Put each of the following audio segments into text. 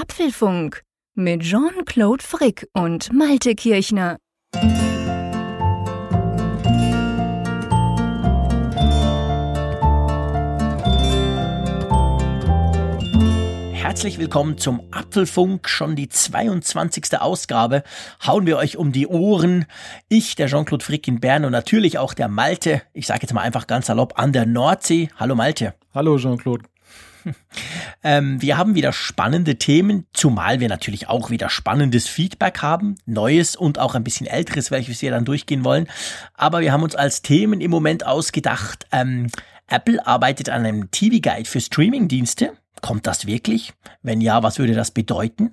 Apfelfunk mit Jean-Claude Frick und Malte Kirchner. Herzlich willkommen zum Apfelfunk, schon die 22. Ausgabe. Hauen wir euch um die Ohren. Ich, der Jean-Claude Frick in Bern und natürlich auch der Malte, ich sage jetzt mal einfach ganz salopp, an der Nordsee. Hallo Malte. Hallo Jean-Claude. Ähm, wir haben wieder spannende Themen, zumal wir natürlich auch wieder spannendes Feedback haben, neues und auch ein bisschen älteres, welches wir dann durchgehen wollen. Aber wir haben uns als Themen im Moment ausgedacht, ähm, Apple arbeitet an einem TV-Guide für Streaming-Dienste. Kommt das wirklich? Wenn ja, was würde das bedeuten?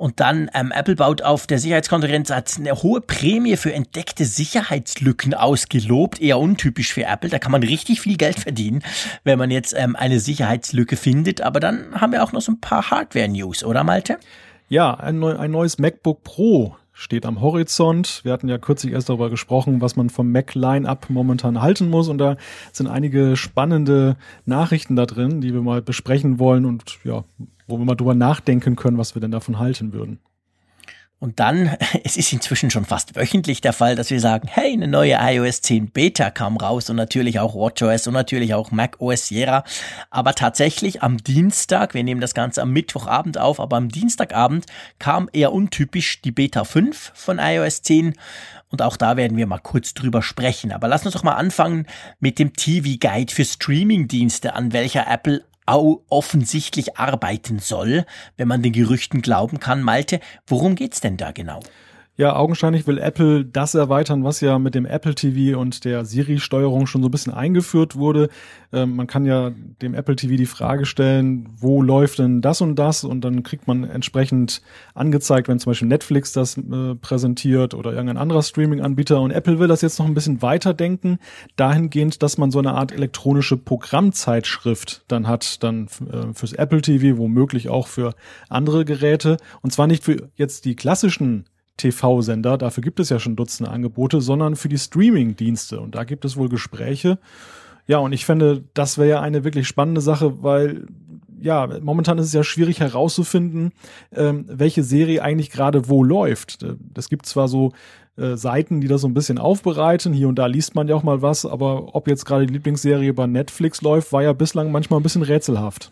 Und dann, ähm, Apple baut auf der Sicherheitskonferenz hat eine hohe Prämie für entdeckte Sicherheitslücken ausgelobt. Eher untypisch für Apple. Da kann man richtig viel Geld verdienen, wenn man jetzt ähm, eine Sicherheitslücke findet. Aber dann haben wir auch noch so ein paar Hardware-News, oder Malte? Ja, ein, neu, ein neues MacBook Pro steht am Horizont. Wir hatten ja kürzlich erst darüber gesprochen, was man vom Mac Line-Up momentan halten muss. Und da sind einige spannende Nachrichten da drin, die wir mal besprechen wollen und ja, wo wir mal drüber nachdenken können, was wir denn davon halten würden. Und dann, es ist inzwischen schon fast wöchentlich der Fall, dass wir sagen, hey, eine neue iOS 10 Beta kam raus und natürlich auch WatchOS und natürlich auch macOS Sierra. Aber tatsächlich am Dienstag, wir nehmen das Ganze am Mittwochabend auf, aber am Dienstagabend kam eher untypisch die Beta 5 von iOS 10. Und auch da werden wir mal kurz drüber sprechen. Aber lass uns doch mal anfangen mit dem TV Guide für Streaming-Dienste, an welcher Apple offensichtlich arbeiten soll, wenn man den Gerüchten glauben kann. Malte, worum geht's denn da genau? Ja, augenscheinlich will Apple das erweitern, was ja mit dem Apple TV und der Siri-Steuerung schon so ein bisschen eingeführt wurde. Ähm, man kann ja dem Apple TV die Frage stellen, wo läuft denn das und das? Und dann kriegt man entsprechend angezeigt, wenn zum Beispiel Netflix das äh, präsentiert oder irgendein anderer Streaming-Anbieter. Und Apple will das jetzt noch ein bisschen weiterdenken, dahingehend, dass man so eine Art elektronische Programmzeitschrift dann hat, dann äh, fürs Apple TV, womöglich auch für andere Geräte. Und zwar nicht für jetzt die klassischen TV-Sender, dafür gibt es ja schon Dutzende Angebote, sondern für die Streaming-Dienste. Und da gibt es wohl Gespräche. Ja, und ich finde, das wäre ja eine wirklich spannende Sache, weil ja, momentan ist es ja schwierig herauszufinden, ähm, welche Serie eigentlich gerade wo läuft. Es gibt zwar so äh, Seiten, die das so ein bisschen aufbereiten, hier und da liest man ja auch mal was, aber ob jetzt gerade die Lieblingsserie bei Netflix läuft, war ja bislang manchmal ein bisschen rätselhaft.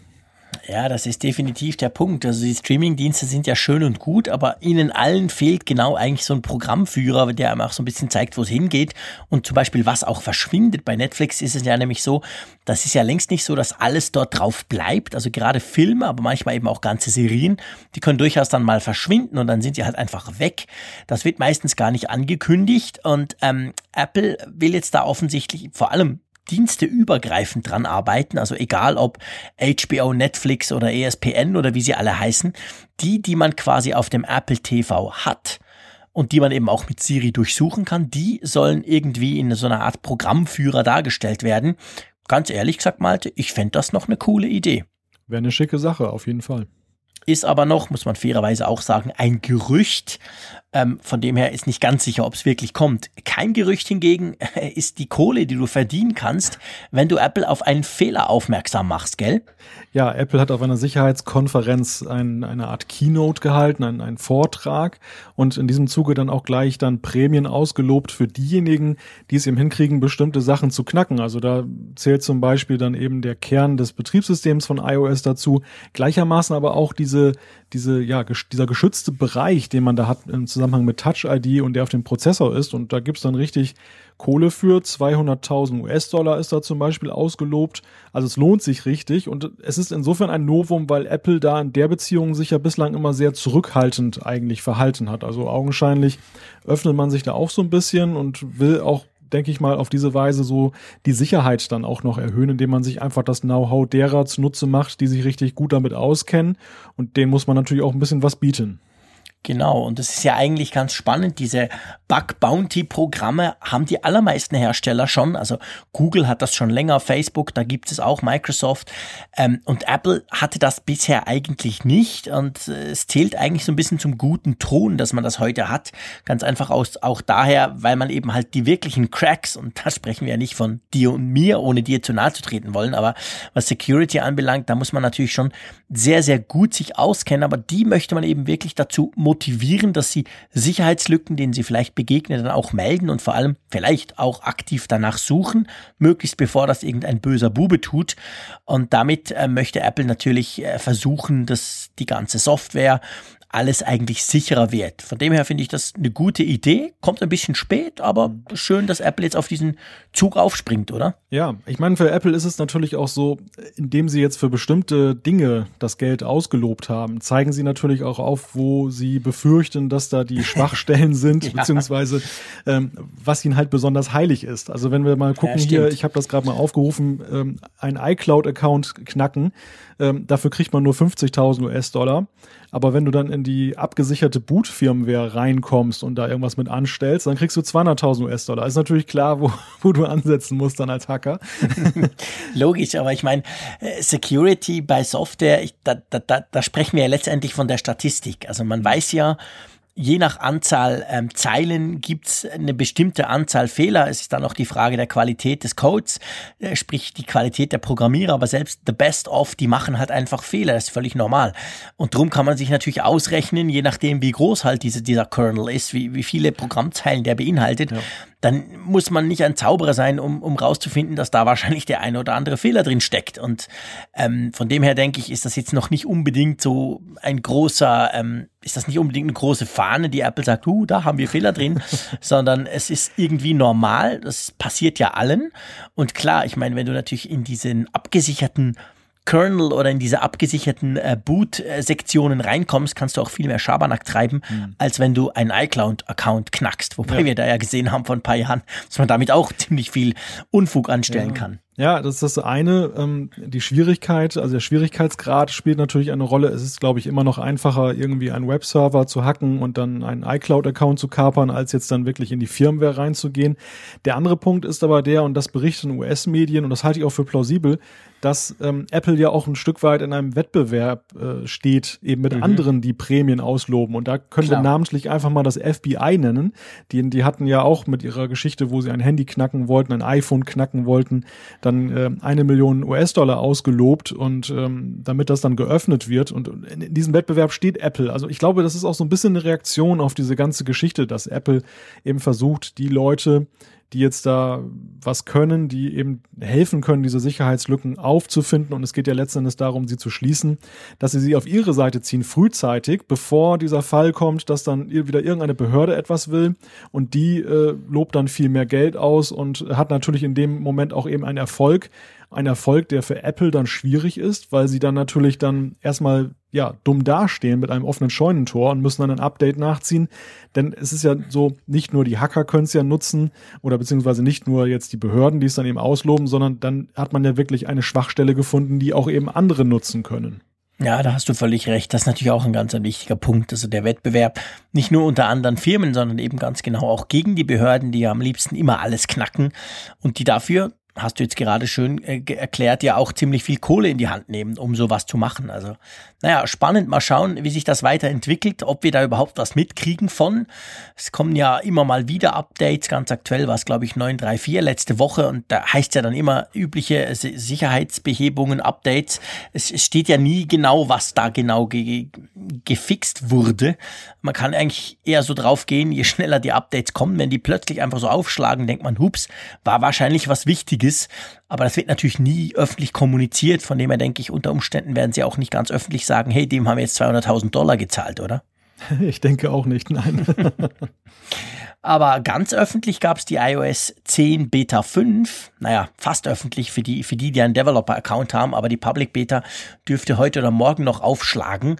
Ja, das ist definitiv der Punkt. Also die Streaming-Dienste sind ja schön und gut, aber ihnen allen fehlt genau eigentlich so ein Programmführer, der einem auch so ein bisschen zeigt, wo es hingeht. Und zum Beispiel, was auch verschwindet. Bei Netflix ist es ja nämlich so, das ist ja längst nicht so, dass alles dort drauf bleibt. Also gerade Filme, aber manchmal eben auch ganze Serien, die können durchaus dann mal verschwinden und dann sind sie halt einfach weg. Das wird meistens gar nicht angekündigt und ähm, Apple will jetzt da offensichtlich vor allem diensteübergreifend dran arbeiten, also egal ob HBO, Netflix oder ESPN oder wie sie alle heißen, die, die man quasi auf dem Apple TV hat und die man eben auch mit Siri durchsuchen kann, die sollen irgendwie in so einer Art Programmführer dargestellt werden. Ganz ehrlich gesagt, Malte, ich fände das noch eine coole Idee. Wäre eine schicke Sache, auf jeden Fall. Ist aber noch, muss man fairerweise auch sagen, ein Gerücht. Ähm, von dem her ist nicht ganz sicher, ob es wirklich kommt. Kein Gerücht hingegen ist die Kohle, die du verdienen kannst, wenn du Apple auf einen Fehler aufmerksam machst, gell? Ja, Apple hat auf einer Sicherheitskonferenz ein, eine Art Keynote gehalten, einen, einen Vortrag und in diesem Zuge dann auch gleich dann Prämien ausgelobt für diejenigen, die es eben hinkriegen, bestimmte Sachen zu knacken. Also da zählt zum Beispiel dann eben der Kern des Betriebssystems von iOS dazu, gleichermaßen aber auch diese, diese, ja, dieser geschützte Bereich, den man da hat im Zusammenhang mit Touch ID und der auf dem Prozessor ist. Und da gibt's dann richtig Kohle für. 200.000 US-Dollar ist da zum Beispiel ausgelobt. Also es lohnt sich richtig. Und es ist insofern ein Novum, weil Apple da in der Beziehung sich ja bislang immer sehr zurückhaltend eigentlich verhalten hat. Also augenscheinlich öffnet man sich da auch so ein bisschen und will auch denke ich mal, auf diese Weise so die Sicherheit dann auch noch erhöhen, indem man sich einfach das Know-how derer zunutze macht, die sich richtig gut damit auskennen. Und denen muss man natürlich auch ein bisschen was bieten. Genau, und das ist ja eigentlich ganz spannend. Diese Bug Bounty Programme haben die allermeisten Hersteller schon. Also Google hat das schon länger, Facebook, da gibt es auch Microsoft. Ähm, und Apple hatte das bisher eigentlich nicht. Und äh, es zählt eigentlich so ein bisschen zum guten Ton, dass man das heute hat. Ganz einfach aus, auch daher, weil man eben halt die wirklichen Cracks, und da sprechen wir ja nicht von dir und mir, ohne dir zu nahe zu treten wollen, aber was Security anbelangt, da muss man natürlich schon sehr, sehr gut sich auskennen. Aber die möchte man eben wirklich dazu motivieren, dass sie Sicherheitslücken, denen sie vielleicht begegnen, dann auch melden und vor allem vielleicht auch aktiv danach suchen, möglichst bevor das irgendein böser Bube tut. Und damit äh, möchte Apple natürlich äh, versuchen, dass die ganze Software alles eigentlich sicherer wird. Von dem her finde ich das eine gute Idee. Kommt ein bisschen spät, aber schön, dass Apple jetzt auf diesen Zug aufspringt, oder? Ja, ich meine, für Apple ist es natürlich auch so, indem sie jetzt für bestimmte Dinge das Geld ausgelobt haben, zeigen sie natürlich auch auf, wo sie befürchten, dass da die Schwachstellen sind, ja. beziehungsweise ähm, was ihnen halt besonders heilig ist. Also wenn wir mal gucken ja, hier, ich habe das gerade mal aufgerufen, ähm, ein iCloud-Account knacken, ähm, dafür kriegt man nur 50.000 US-Dollar. Aber wenn du dann in die abgesicherte Boot-Firmware reinkommst und da irgendwas mit anstellst, dann kriegst du 200.000 US-Dollar. Ist natürlich klar, wo, wo du ansetzen musst dann als Hacker. Logisch, aber ich meine, äh, Security bei Software, ich, da, da, da, da sprechen wir ja letztendlich von der Statistik. Also man weiß ja, je nach Anzahl ähm, Zeilen gibt's eine bestimmte Anzahl Fehler. Es ist dann auch die Frage der Qualität des Codes, äh, sprich die Qualität der Programmierer, aber selbst the best of, die machen halt einfach Fehler, das ist völlig normal. Und darum kann man sich natürlich ausrechnen, je nachdem wie groß halt diese, dieser Kernel ist, wie, wie viele Programmzeilen der beinhaltet, ja dann muss man nicht ein Zauberer sein, um, um rauszufinden, dass da wahrscheinlich der eine oder andere Fehler drin steckt. Und ähm, von dem her denke ich, ist das jetzt noch nicht unbedingt so ein großer, ähm, ist das nicht unbedingt eine große Fahne, die Apple sagt, uh, da haben wir Fehler drin, sondern es ist irgendwie normal. Das passiert ja allen. Und klar, ich meine, wenn du natürlich in diesen abgesicherten Kernel oder in diese abgesicherten äh, Boot-Sektionen reinkommst, kannst du auch viel mehr Schabernack treiben, mhm. als wenn du einen iCloud-Account knackst. Wobei ja. wir da ja gesehen haben vor ein paar Jahren, dass man damit auch ziemlich viel Unfug anstellen ja. kann. Ja, das ist das eine. Ähm, die Schwierigkeit, also der Schwierigkeitsgrad spielt natürlich eine Rolle. Es ist, glaube ich, immer noch einfacher, irgendwie einen Webserver zu hacken und dann einen iCloud-Account zu kapern, als jetzt dann wirklich in die Firmware reinzugehen. Der andere Punkt ist aber der, und das berichten US-Medien, und das halte ich auch für plausibel, dass ähm, Apple ja auch ein Stück weit in einem Wettbewerb äh, steht, eben mit mhm. anderen, die Prämien ausloben. Und da können Klar. wir namentlich einfach mal das FBI nennen. Die, die hatten ja auch mit ihrer Geschichte, wo sie ein Handy knacken wollten, ein iPhone knacken wollten, dann äh, eine Million US-Dollar ausgelobt und ähm, damit das dann geöffnet wird. Und in, diesem Wettbewerb steht Apple. Also ich glaube, das ist auch so ein bisschen eine Reaktion auf diese ganze Geschichte, dass Apple eben versucht, die Leute, die jetzt da was können, die eben helfen können, diese Sicherheitslücken aufzufinden. Und es geht ja letztendlich darum, sie zu schließen, dass sie sie auf ihre Seite ziehen, frühzeitig, bevor dieser Fall kommt, dass dann wieder irgendeine Behörde etwas will und die äh, lobt dann viel mehr Geld aus und hat natürlich in dem Moment auch eben einen Erfolg, ein Erfolg, der für Apple dann schwierig ist, weil sie dann natürlich dann erstmal ja dumm dastehen mit einem offenen Scheunentor und müssen dann ein Update nachziehen. Denn es ist ja so, nicht nur die Hacker können es ja nutzen oder beziehungsweise nicht nur jetzt die Behörden, die es dann eben ausloben, sondern dann hat man ja wirklich eine Schwachstelle gefunden, die auch eben andere nutzen können. Ja, da hast du völlig recht. Das ist natürlich auch ein ganz ein wichtiger Punkt. Also der Wettbewerb nicht nur unter anderen Firmen, sondern eben ganz genau auch gegen die Behörden, die ja am liebsten immer alles knacken und die dafür hast du jetzt gerade schön äh, erklärt, ja auch ziemlich viel Kohle in die Hand nehmen, um sowas zu machen. Also, naja, spannend. Mal schauen, wie sich das weiterentwickelt, ob wir da überhaupt was mitkriegen von. Es kommen ja immer mal wieder Updates. Ganz aktuell war es, glaube ich, 934 letzte Woche und da heißt ja dann immer übliche Sicherheitsbehebungen, Updates. Es steht ja nie genau, was da genau ge gefixt wurde. Man kann eigentlich eher so drauf gehen, je schneller die Updates kommen, wenn die plötzlich einfach so aufschlagen, denkt man, hups, war wahrscheinlich was Wichtiges. Aber das wird natürlich nie öffentlich kommuniziert. Von dem her denke ich, unter Umständen werden sie auch nicht ganz öffentlich sagen, hey, dem haben wir jetzt 200.000 Dollar gezahlt, oder? Ich denke auch nicht, nein. Aber ganz öffentlich gab es die iOS 10 Beta 5. Naja, fast öffentlich für die, für die, die einen Developer-Account haben, aber die Public Beta dürfte heute oder morgen noch aufschlagen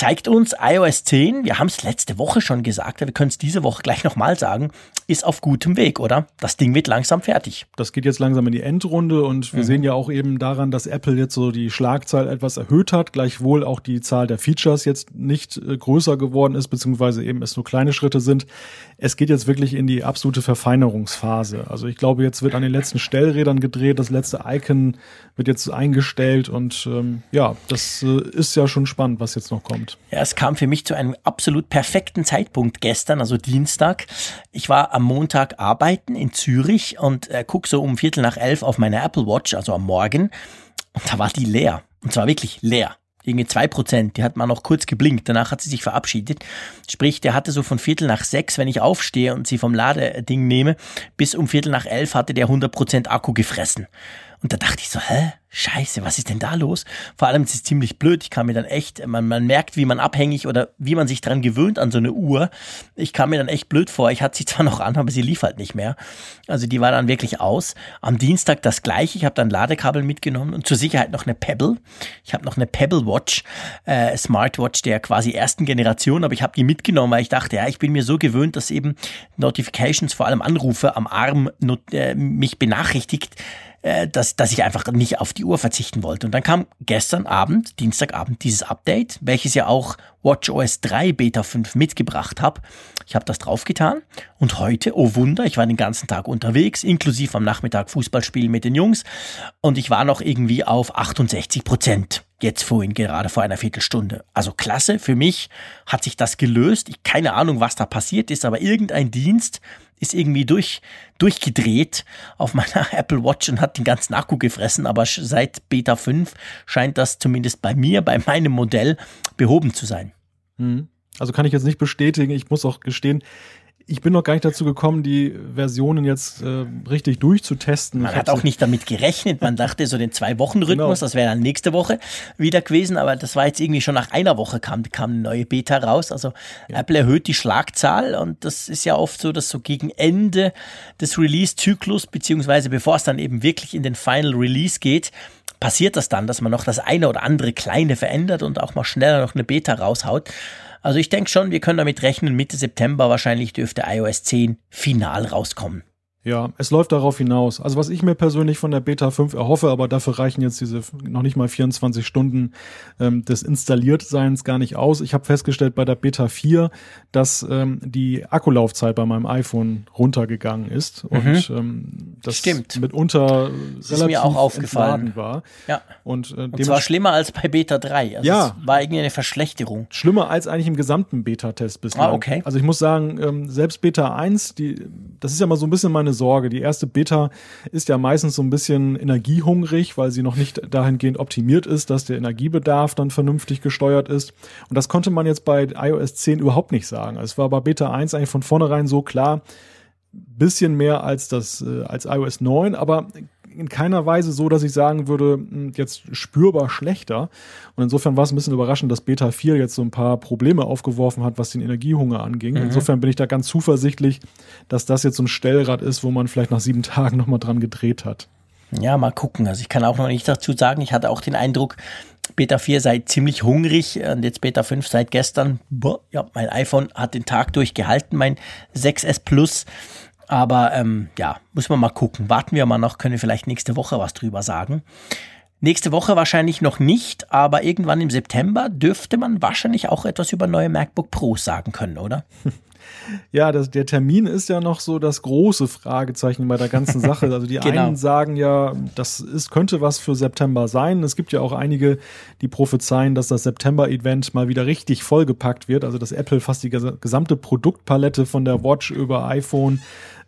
zeigt uns iOS 10, wir haben es letzte Woche schon gesagt, wir können es diese Woche gleich nochmal sagen, ist auf gutem Weg, oder? Das Ding wird langsam fertig. Das geht jetzt langsam in die Endrunde und wir mhm. sehen ja auch eben daran, dass Apple jetzt so die Schlagzahl etwas erhöht hat, gleichwohl auch die Zahl der Features jetzt nicht äh, größer geworden ist, beziehungsweise eben es nur kleine Schritte sind. Es geht jetzt wirklich in die absolute Verfeinerungsphase. Also ich glaube, jetzt wird an den letzten Stellrädern gedreht, das letzte Icon wird jetzt eingestellt und ähm, ja, das äh, ist ja schon spannend, was jetzt noch kommt. Ja, es kam für mich zu einem absolut perfekten Zeitpunkt gestern, also Dienstag. Ich war am Montag arbeiten in Zürich und äh, guck so um Viertel nach elf auf meine Apple Watch, also am Morgen. Und da war die leer. Und zwar wirklich leer. Irgendwie zwei Prozent. Die hat mal noch kurz geblinkt. Danach hat sie sich verabschiedet. Sprich, der hatte so von Viertel nach sechs, wenn ich aufstehe und sie vom Ladeding nehme, bis um Viertel nach elf hatte der 100 Prozent Akku gefressen. Und da dachte ich so, hä? Scheiße, was ist denn da los? Vor allem, es ist ziemlich blöd. Ich kam mir dann echt, man, man merkt, wie man abhängig oder wie man sich dran gewöhnt an so eine Uhr. Ich kam mir dann echt blöd vor. Ich hatte sie zwar noch an, aber sie lief halt nicht mehr. Also die war dann wirklich aus. Am Dienstag das gleiche. Ich habe dann Ladekabel mitgenommen und zur Sicherheit noch eine Pebble. Ich habe noch eine Pebble Watch, äh, Smartwatch der quasi ersten Generation, aber ich habe die mitgenommen, weil ich dachte, ja, ich bin mir so gewöhnt, dass eben Notifications, vor allem Anrufe am Arm äh, mich benachrichtigt äh, dass, dass ich einfach nicht auf die Uhr verzichten wollte. Und dann kam gestern Abend, Dienstagabend, dieses Update, welches ja auch WatchOS 3 Beta 5 mitgebracht habe. Ich habe das draufgetan und heute, oh Wunder, ich war den ganzen Tag unterwegs, inklusive am Nachmittag Fußballspielen mit den Jungs und ich war noch irgendwie auf 68 Prozent. Jetzt vorhin, gerade vor einer Viertelstunde. Also klasse, für mich hat sich das gelöst. Ich keine Ahnung, was da passiert ist, aber irgendein Dienst ist irgendwie durch, durchgedreht auf meiner Apple Watch und hat den ganzen Akku gefressen. Aber seit Beta 5 scheint das zumindest bei mir, bei meinem Modell, behoben zu sein. Hm. Also kann ich jetzt nicht bestätigen. Ich muss auch gestehen, ich bin noch gar nicht dazu gekommen, die Versionen jetzt äh, richtig durchzutesten. Man hat auch nicht damit gerechnet. Man dachte so den Zwei-Wochen-Rhythmus, genau. das wäre dann nächste Woche wieder gewesen. Aber das war jetzt irgendwie schon nach einer Woche kam, kam eine neue Beta raus. Also ja. Apple erhöht die Schlagzahl und das ist ja oft so, dass so gegen Ende des Release-Zyklus, beziehungsweise bevor es dann eben wirklich in den Final Release geht, passiert das dann, dass man noch das eine oder andere kleine verändert und auch mal schneller noch eine Beta raushaut. Also ich denke schon, wir können damit rechnen, Mitte September wahrscheinlich dürfte iOS 10 final rauskommen. Ja, es läuft darauf hinaus. Also was ich mir persönlich von der Beta 5 erhoffe, aber dafür reichen jetzt diese noch nicht mal 24 Stunden ähm, des Installiertseins gar nicht aus. Ich habe festgestellt bei der Beta 4, dass ähm, die Akkulaufzeit bei meinem iPhone runtergegangen ist mhm. und ähm, das Stimmt. mitunter das relativ mir auch aufgefallen war. Ja. Und, äh, und zwar schlimmer als bei Beta 3. Also ja. Es war irgendwie eine Verschlechterung. Schlimmer als eigentlich im gesamten Beta-Test bislang. Ah, okay. Also ich muss sagen, ähm, selbst Beta 1, die, das ist ja mal so ein bisschen meine Sorge. Die erste Beta ist ja meistens so ein bisschen energiehungrig, weil sie noch nicht dahingehend optimiert ist, dass der Energiebedarf dann vernünftig gesteuert ist. Und das konnte man jetzt bei iOS 10 überhaupt nicht sagen. Es war bei Beta 1 eigentlich von vornherein so klar, bisschen mehr als das äh, als iOS 9, aber in keiner Weise so, dass ich sagen würde, hm, jetzt spürbar schlechter. Und insofern war es ein bisschen überraschend, dass Beta 4 jetzt so ein paar Probleme aufgeworfen hat, was den Energiehunger anging. Mhm. Insofern bin ich da ganz zuversichtlich, dass das jetzt so ein Stellrad ist, wo man vielleicht nach sieben Tagen nochmal dran gedreht hat. Ja, mal gucken. Also ich kann auch noch nicht dazu sagen, ich hatte auch den Eindruck, Beta 4 sei ziemlich hungrig und jetzt Beta 5 seit gestern. Boah, ja, mein iPhone hat den Tag durchgehalten, mein 6S Plus. Aber ähm, ja, muss man mal gucken. Warten wir mal noch, können wir vielleicht nächste Woche was drüber sagen. Nächste Woche wahrscheinlich noch nicht, aber irgendwann im September dürfte man wahrscheinlich auch etwas über neue MacBook Pros sagen können, oder? Ja, das, der Termin ist ja noch so das große Fragezeichen bei der ganzen Sache. Also die genau. einen sagen ja, das ist, könnte was für September sein. Es gibt ja auch einige, die prophezeien, dass das September-Event mal wieder richtig vollgepackt wird. Also dass Apple fast die gesamte Produktpalette von der Watch über iPhone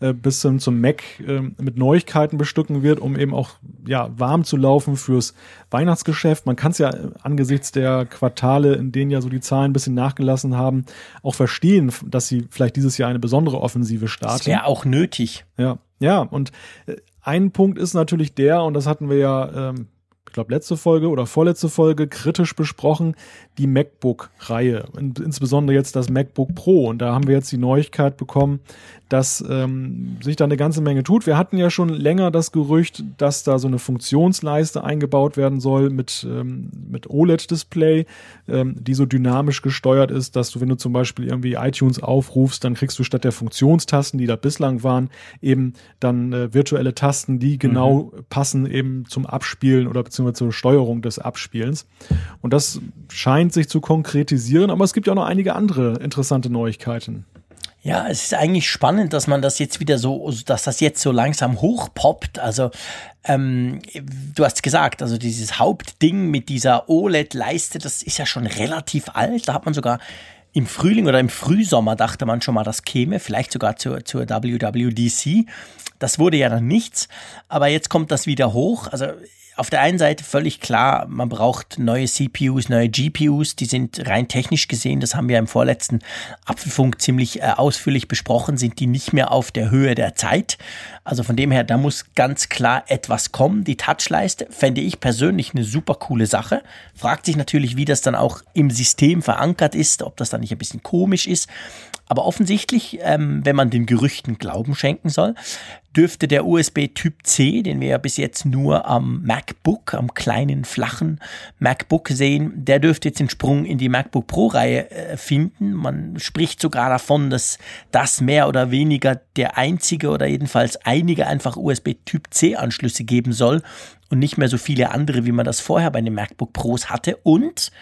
äh, bis hin zum Mac äh, mit Neuigkeiten bestücken wird, um eben auch ja warm zu laufen fürs Weihnachtsgeschäft. Man kann es ja angesichts der Quartale, in denen ja so die Zahlen ein bisschen nachgelassen haben, auch verstehen, dass sie vielleicht dieses Jahr eine besondere Offensive starten. Das wäre auch nötig. Ja, ja. Und äh, ein Punkt ist natürlich der, und das hatten wir ja ähm, ich glaube, letzte Folge oder vorletzte Folge kritisch besprochen, die MacBook-Reihe. Insbesondere jetzt das MacBook Pro. Und da haben wir jetzt die Neuigkeit bekommen, dass ähm, sich da eine ganze Menge tut. Wir hatten ja schon länger das Gerücht, dass da so eine Funktionsleiste eingebaut werden soll mit, ähm, mit OLED-Display, ähm, die so dynamisch gesteuert ist, dass du, wenn du zum Beispiel irgendwie iTunes aufrufst, dann kriegst du statt der Funktionstasten, die da bislang waren, eben dann äh, virtuelle Tasten, die genau mhm. passen eben zum Abspielen oder beziehungsweise zur Steuerung des Abspielens. Und das scheint sich zu konkretisieren, aber es gibt ja auch noch einige andere interessante Neuigkeiten. Ja, es ist eigentlich spannend, dass man das jetzt wieder so, dass das jetzt so langsam hochpoppt. Also ähm, du hast gesagt, also dieses Hauptding mit dieser OLED-Leiste, das ist ja schon relativ alt. Da hat man sogar im Frühling oder im Frühsommer dachte man schon mal, das käme, vielleicht sogar zur, zur WWDC. Das wurde ja dann nichts, aber jetzt kommt das wieder hoch. Also auf der einen Seite völlig klar, man braucht neue CPUs, neue GPUs, die sind rein technisch gesehen, das haben wir im vorletzten Apfelfunk ziemlich äh, ausführlich besprochen, sind die nicht mehr auf der Höhe der Zeit. Also von dem her, da muss ganz klar etwas kommen. Die Touchleiste fände ich persönlich eine super coole Sache. Fragt sich natürlich, wie das dann auch im System verankert ist, ob das dann nicht ein bisschen komisch ist. Aber offensichtlich, ähm, wenn man den Gerüchten Glauben schenken soll, dürfte der USB Typ C, den wir ja bis jetzt nur am MacBook, am kleinen, flachen MacBook sehen, der dürfte jetzt den Sprung in die MacBook Pro-Reihe äh, finden. Man spricht sogar davon, dass das mehr oder weniger der einzige oder jedenfalls einige einfach USB Typ C-Anschlüsse geben soll und nicht mehr so viele andere, wie man das vorher bei den MacBook Pros hatte. Und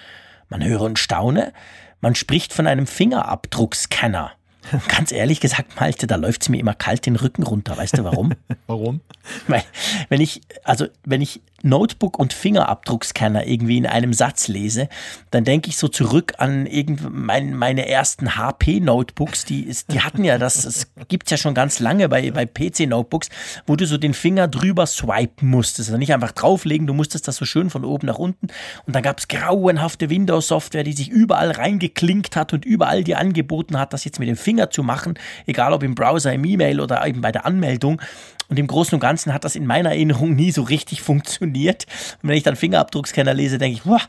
man höre und staune, man spricht von einem Fingerabdruckscanner. Ganz ehrlich gesagt, Malte, da läuft es mir immer kalt den Rücken runter. Weißt du warum? warum? Weil, wenn ich, also, wenn ich Notebook und Fingerabdruckscanner irgendwie in einem Satz lese, dann denke ich so zurück an mein, meine ersten HP-Notebooks, die, die hatten ja das, das gibt's ja schon ganz lange bei, bei PC-Notebooks, wo du so den Finger drüber swipen musstest. Also nicht einfach drauflegen, du musstest das so schön von oben nach unten. Und dann gab's grauenhafte Windows-Software, die sich überall reingeklinkt hat und überall dir angeboten hat, das jetzt mit dem Finger zu machen, egal ob im Browser, im E-Mail oder eben bei der Anmeldung. Und im Großen und Ganzen hat das in meiner Erinnerung nie so richtig funktioniert. Und wenn ich dann Fingerabdruckscanner lese, denke ich, boah,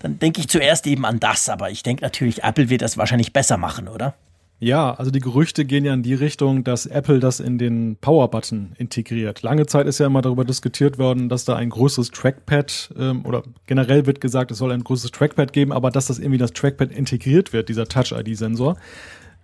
dann denke ich zuerst eben an das. Aber ich denke natürlich, Apple wird das wahrscheinlich besser machen, oder? Ja, also die Gerüchte gehen ja in die Richtung, dass Apple das in den Power-Button integriert. Lange Zeit ist ja immer darüber diskutiert worden, dass da ein größeres Trackpad ähm, oder generell wird gesagt, es soll ein größeres Trackpad geben, aber dass das irgendwie das Trackpad integriert wird, dieser Touch-ID-Sensor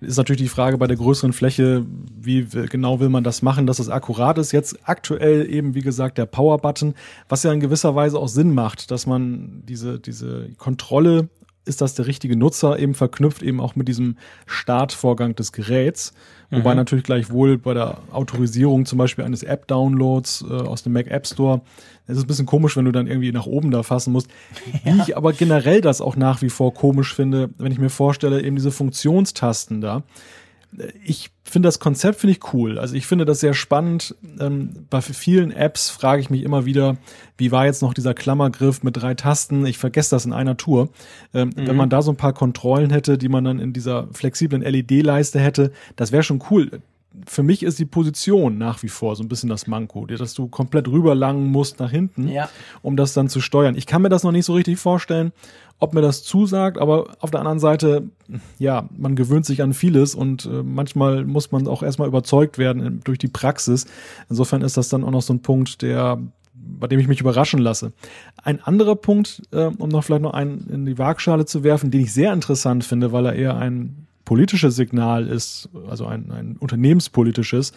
ist natürlich die Frage bei der größeren Fläche, wie genau will man das machen, dass es akkurat ist. Jetzt aktuell eben, wie gesagt, der Power-Button, was ja in gewisser Weise auch Sinn macht, dass man diese, diese Kontrolle, ist das der richtige Nutzer, eben verknüpft eben auch mit diesem Startvorgang des Geräts. Wobei mhm. natürlich gleichwohl bei der Autorisierung zum Beispiel eines App-Downloads äh, aus dem Mac App Store, es ist ein bisschen komisch, wenn du dann irgendwie nach oben da fassen musst. Ja. Wie ich aber generell das auch nach wie vor komisch finde, wenn ich mir vorstelle, eben diese Funktionstasten da ich finde das Konzept finde ich cool. Also ich finde das sehr spannend. Ähm, bei vielen Apps frage ich mich immer wieder, wie war jetzt noch dieser Klammergriff mit drei Tasten? Ich vergesse das in einer Tour. Ähm, mhm. Wenn man da so ein paar Kontrollen hätte, die man dann in dieser flexiblen LED-Leiste hätte, das wäre schon cool für mich ist die Position nach wie vor so ein bisschen das Manko, dass du komplett rüberlangen musst nach hinten, ja. um das dann zu steuern. Ich kann mir das noch nicht so richtig vorstellen, ob mir das zusagt, aber auf der anderen Seite, ja, man gewöhnt sich an vieles und äh, manchmal muss man auch erstmal überzeugt werden durch die Praxis. Insofern ist das dann auch noch so ein Punkt, der bei dem ich mich überraschen lasse. Ein anderer Punkt, äh, um noch vielleicht noch einen in die Waagschale zu werfen, den ich sehr interessant finde, weil er eher ein politisches Signal ist, also ein, ein unternehmenspolitisches,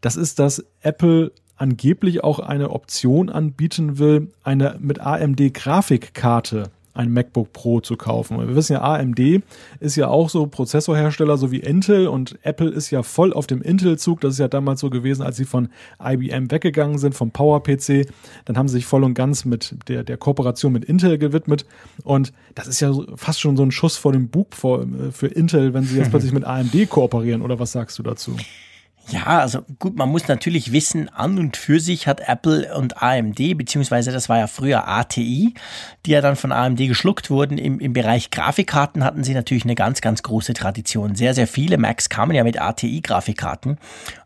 das ist, dass Apple angeblich auch eine Option anbieten will, eine mit AMD Grafikkarte ein MacBook Pro zu kaufen. Wir wissen ja, AMD ist ja auch so Prozessorhersteller, so wie Intel und Apple ist ja voll auf dem Intel-Zug. Das ist ja damals so gewesen, als sie von IBM weggegangen sind, vom Power-PC. Dann haben sie sich voll und ganz mit der, der Kooperation mit Intel gewidmet. Und das ist ja fast schon so ein Schuss vor dem Bug für, für Intel, wenn sie jetzt plötzlich mit AMD kooperieren. Oder was sagst du dazu? Ja, also gut, man muss natürlich wissen, an und für sich hat Apple und AMD, beziehungsweise das war ja früher ATI, die ja dann von AMD geschluckt wurden. Im, im Bereich Grafikkarten hatten sie natürlich eine ganz, ganz große Tradition. Sehr, sehr viele Macs kamen ja mit ATI-Grafikkarten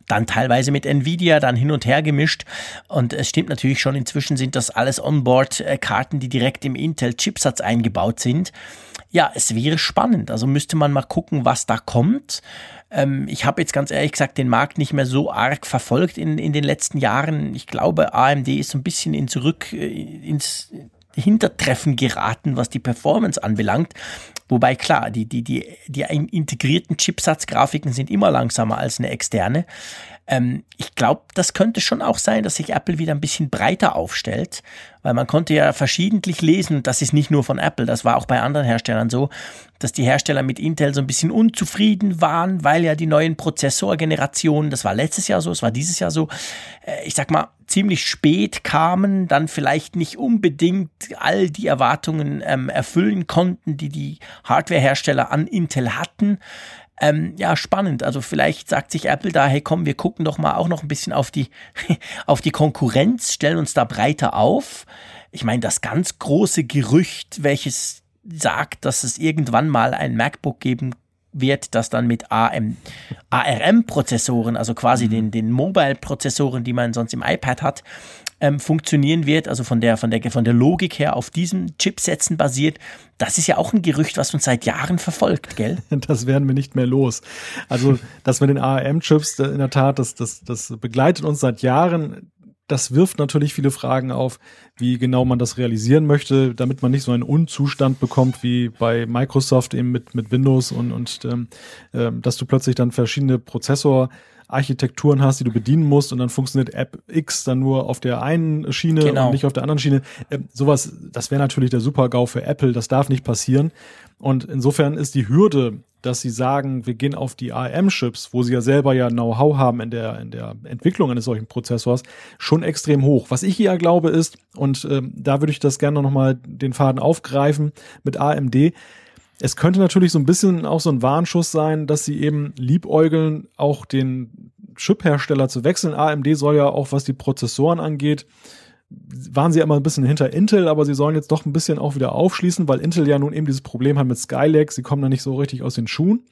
dann teilweise mit Nvidia, dann hin und her gemischt. Und es stimmt natürlich schon, inzwischen sind das alles Onboard-Karten, die direkt im Intel-Chipsatz eingebaut sind. Ja, es wäre spannend. Also müsste man mal gucken, was da kommt. Ähm, ich habe jetzt ganz ehrlich gesagt den Markt nicht mehr so arg verfolgt in, in den letzten Jahren. Ich glaube, AMD ist so ein bisschen in zurück äh, ins Hintertreffen geraten, was die Performance anbelangt. Wobei klar, die, die, die, die integrierten Chipsatzgrafiken sind immer langsamer als eine externe. Ähm, ich glaube, das könnte schon auch sein, dass sich Apple wieder ein bisschen breiter aufstellt, weil man konnte ja verschiedentlich lesen, das ist nicht nur von Apple, das war auch bei anderen Herstellern so, dass die Hersteller mit Intel so ein bisschen unzufrieden waren, weil ja die neuen Prozessorgenerationen, das war letztes Jahr so, es war dieses Jahr so, äh, ich sag mal, ziemlich spät kamen, dann vielleicht nicht unbedingt all die Erwartungen ähm, erfüllen konnten, die die Hardwarehersteller an Intel hatten. Ähm, ja, spannend. Also vielleicht sagt sich Apple da, hey komm, wir gucken doch mal auch noch ein bisschen auf die, auf die Konkurrenz, stellen uns da breiter auf. Ich meine, das ganz große Gerücht, welches sagt, dass es irgendwann mal ein MacBook geben wird, das dann mit ARM-Prozessoren, also quasi mhm. den, den Mobile-Prozessoren, die man sonst im iPad hat, ähm, funktionieren wird, also von der, von, der, von der Logik her auf diesen Chipsätzen basiert, das ist ja auch ein Gerücht, was uns seit Jahren verfolgt, gell? Das werden wir nicht mehr los. Also das mit den ARM-Chips, in der Tat, das, das, das begleitet uns seit Jahren. Das wirft natürlich viele Fragen auf, wie genau man das realisieren möchte, damit man nicht so einen Unzustand bekommt wie bei Microsoft eben mit, mit Windows und, und ähm, äh, dass du plötzlich dann verschiedene Prozessor Architekturen hast, die du bedienen musst und dann funktioniert App X dann nur auf der einen Schiene genau. und nicht auf der anderen Schiene. Äh, sowas, das wäre natürlich der Super-GAU für Apple, das darf nicht passieren. Und insofern ist die Hürde, dass sie sagen, wir gehen auf die ARM-Chips, wo sie ja selber ja Know-how haben in der, in der Entwicklung eines solchen Prozessors, schon extrem hoch. Was ich ja glaube ist, und ähm, da würde ich das gerne nochmal den Faden aufgreifen mit AMD, es könnte natürlich so ein bisschen auch so ein Warnschuss sein, dass sie eben liebäugeln, auch den Chip-Hersteller zu wechseln. AMD soll ja auch, was die Prozessoren angeht, waren sie immer ein bisschen hinter Intel, aber sie sollen jetzt doch ein bisschen auch wieder aufschließen, weil Intel ja nun eben dieses Problem hat mit Skylake. Sie kommen da nicht so richtig aus den Schuhen.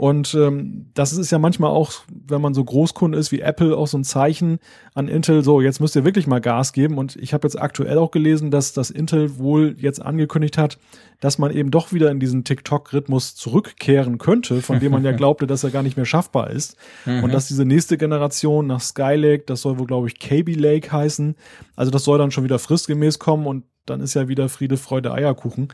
Und ähm, das ist ja manchmal auch, wenn man so Großkunde ist wie Apple, auch so ein Zeichen an Intel, so jetzt müsst ihr wirklich mal Gas geben. Und ich habe jetzt aktuell auch gelesen, dass das Intel wohl jetzt angekündigt hat, dass man eben doch wieder in diesen TikTok-Rhythmus zurückkehren könnte, von dem man ja glaubte, dass er gar nicht mehr schaffbar ist. Mhm. Und dass diese nächste Generation nach Skylake, das soll wohl, glaube ich, KB Lake heißen. Also das soll dann schon wieder fristgemäß kommen und dann ist ja wieder Friede, Freude, Eierkuchen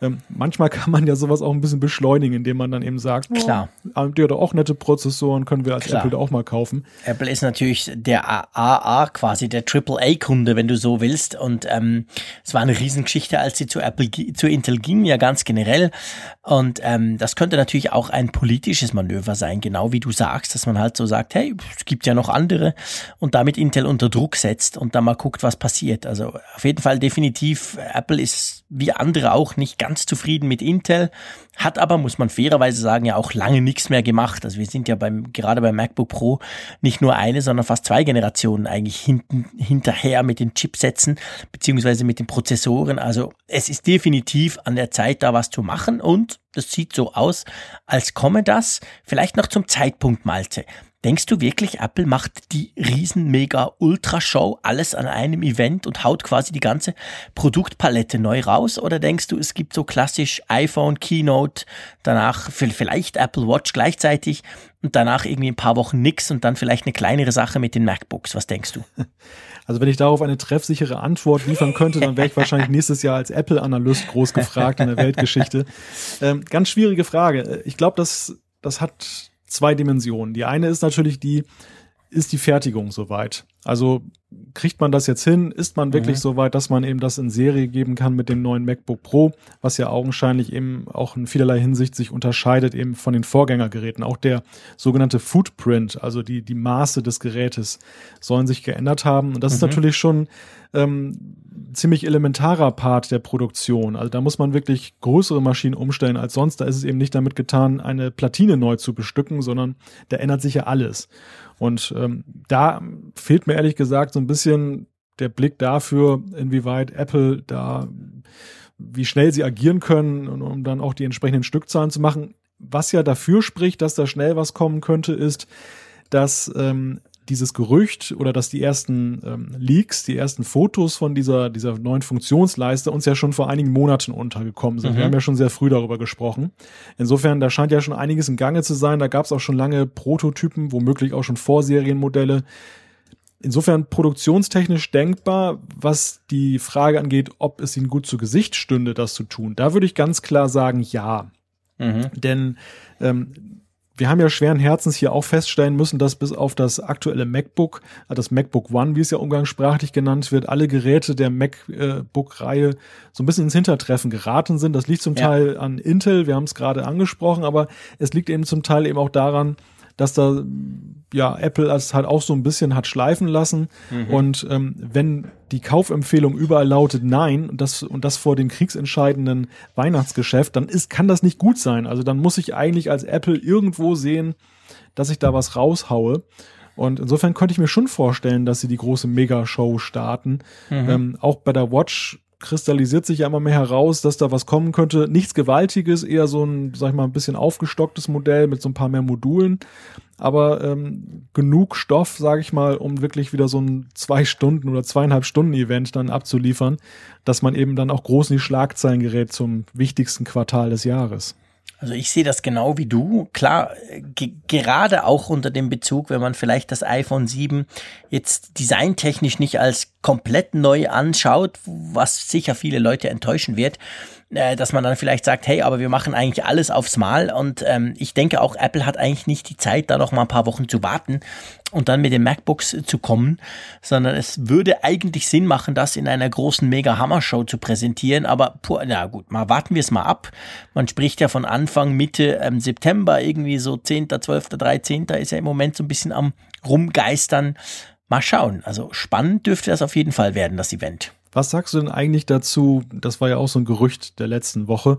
ähm, manchmal kann man ja sowas auch ein bisschen beschleunigen, indem man dann eben sagt, klar, oh, AMD hat auch nette Prozessoren, können wir als klar. Apple auch mal kaufen. Apple ist natürlich der AA quasi, der AAA-Kunde, wenn du so willst. Und ähm, es war eine Riesengeschichte, als sie zu Apple, zu Intel ging, ja ganz generell. Und ähm, das könnte natürlich auch ein politisches Manöver sein, genau wie du sagst, dass man halt so sagt, hey, es gibt ja noch andere und damit Intel unter Druck setzt und dann mal guckt, was passiert. Also auf jeden Fall definitiv, Apple ist wie andere auch nicht ganz zufrieden mit Intel, hat aber, muss man fairerweise sagen, ja auch lange nichts mehr gemacht. Also wir sind ja beim, gerade beim MacBook Pro nicht nur eine, sondern fast zwei Generationen eigentlich hinten, hinterher mit den Chipsätzen, beziehungsweise mit den Prozessoren. Also es ist definitiv an der Zeit, da was zu machen und das sieht so aus, als komme das vielleicht noch zum Zeitpunkt, Malte. Denkst du wirklich, Apple macht die riesen mega Ultra-Show, alles an einem Event und haut quasi die ganze Produktpalette neu raus? Oder denkst du, es gibt so klassisch iPhone, Keynote, danach vielleicht Apple Watch gleichzeitig und danach irgendwie ein paar Wochen nix und dann vielleicht eine kleinere Sache mit den MacBooks? Was denkst du? Also wenn ich darauf eine treffsichere Antwort liefern könnte, dann wäre ich wahrscheinlich nächstes Jahr als Apple-Analyst groß gefragt in der Weltgeschichte. Ähm, ganz schwierige Frage. Ich glaube, das, das hat zwei Dimensionen. Die eine ist natürlich die, ist die Fertigung soweit? Also kriegt man das jetzt hin? Ist man wirklich Mhm. so weit, dass man eben das in Serie geben kann mit dem neuen MacBook Pro, was ja augenscheinlich eben auch in vielerlei Hinsicht sich unterscheidet eben von den Vorgängergeräten. Auch der sogenannte Footprint, also die, die Maße des Gerätes, sollen sich geändert haben. Und das ist Mhm. natürlich schon ähm, ziemlich elementarer Part der Produktion. Also da muss man wirklich größere Maschinen umstellen als sonst. Da ist es eben nicht damit getan, eine Platine neu zu bestücken, sondern da ändert sich ja alles. Und ähm, da fehlt mir ehrlich gesagt so ein bisschen der Blick dafür, inwieweit Apple da, wie schnell sie agieren können, um dann auch die entsprechenden Stückzahlen zu machen. Was ja dafür spricht, dass da schnell was kommen könnte, ist, dass ähm, dieses Gerücht oder dass die ersten ähm, Leaks, die ersten Fotos von dieser, dieser neuen Funktionsleiste uns ja schon vor einigen Monaten untergekommen sind. Mhm. Wir haben ja schon sehr früh darüber gesprochen. Insofern, da scheint ja schon einiges in Gange zu sein. Da gab es auch schon lange Prototypen, womöglich auch schon Vorserienmodelle. Insofern produktionstechnisch denkbar, was die Frage angeht, ob es ihnen gut zu Gesicht stünde, das zu tun. Da würde ich ganz klar sagen, ja. Mhm. Denn ähm, wir haben ja schweren Herzens hier auch feststellen müssen, dass bis auf das aktuelle MacBook, äh, das MacBook One, wie es ja umgangssprachlich genannt wird, alle Geräte der MacBook-Reihe so ein bisschen ins Hintertreffen geraten sind. Das liegt zum Ja. Teil an Intel, wir haben es gerade angesprochen, aber es liegt eben zum Teil eben auch daran, dass da ja Apple es halt auch so ein bisschen hat schleifen lassen. Und ähm, wenn die Kaufempfehlung überall lautet Nein und das und das vor dem kriegsentscheidenden Weihnachtsgeschäft, dann ist kann das nicht gut sein. Also dann muss ich eigentlich als Apple irgendwo sehen, dass ich da was raushaue. Und insofern könnte ich mir schon vorstellen, dass sie die große Mega-Show starten. Ähm, auch bei der Watch kristallisiert sich ja immer mehr heraus, dass da was kommen könnte. Nichts Gewaltiges, eher so ein, sag ich mal, ein bisschen aufgestocktes Modell mit so ein paar mehr Modulen. Aber ähm, genug Stoff, sage ich mal, um wirklich wieder so ein zwei Stunden oder zweieinhalb Stunden Event dann abzuliefern, dass man eben dann auch groß in die Schlagzeilen gerät zum wichtigsten Quartal des Jahres. Also ich sehe das genau wie du. Klar, ge gerade auch unter dem Bezug, wenn man vielleicht das iPhone 7 jetzt designtechnisch nicht als komplett neu anschaut, was sicher viele Leute enttäuschen wird, äh, dass man dann vielleicht sagt, hey, aber wir machen eigentlich alles aufs Mal und ähm, ich denke auch, Apple hat eigentlich nicht die Zeit, da noch mal ein paar Wochen zu warten und dann mit den MacBooks zu kommen, sondern es würde eigentlich Sinn machen, das in einer großen Mega-Hammer-Show zu präsentieren, aber puh, na gut, mal warten wir es mal ab. Man spricht ja von Anfang, Mitte ähm, September, irgendwie so 10., 12., 13. ist ja im Moment so ein bisschen am rumgeistern. Mal schauen. Also spannend dürfte das auf jeden Fall werden, das Event. Was sagst du denn eigentlich dazu? Das war ja auch so ein Gerücht der letzten Woche,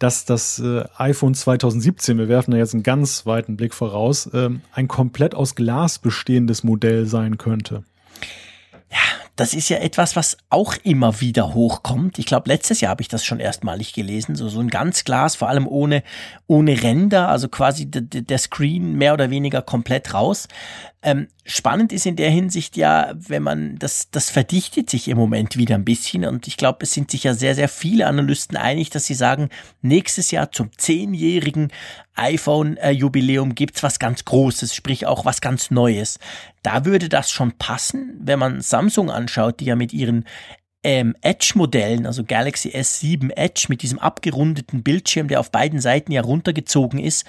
dass das äh, iPhone 2017, wir werfen da jetzt einen ganz weiten Blick voraus, ähm, ein komplett aus Glas bestehendes Modell sein könnte. Das ist ja etwas, was auch immer wieder hochkommt. Ich glaube, letztes Jahr habe ich das schon erstmalig gelesen. So, so ein ganz Glas, vor allem ohne, ohne Ränder, also quasi der Screen mehr oder weniger komplett raus. Ähm, spannend ist in der Hinsicht ja, wenn man das, das verdichtet sich im Moment wieder ein bisschen und ich glaube, es sind sich ja sehr, sehr viele Analysten einig, dass sie sagen, nächstes Jahr zum zehnjährigen iPhone-Jubiläum gibt's was ganz Großes, sprich auch was ganz Neues. Da würde das schon passen, wenn man Samsung anschaut, die ja mit ihren ähm, Edge-Modellen, also Galaxy S7 Edge mit diesem abgerundeten Bildschirm, der auf beiden Seiten ja runtergezogen ist,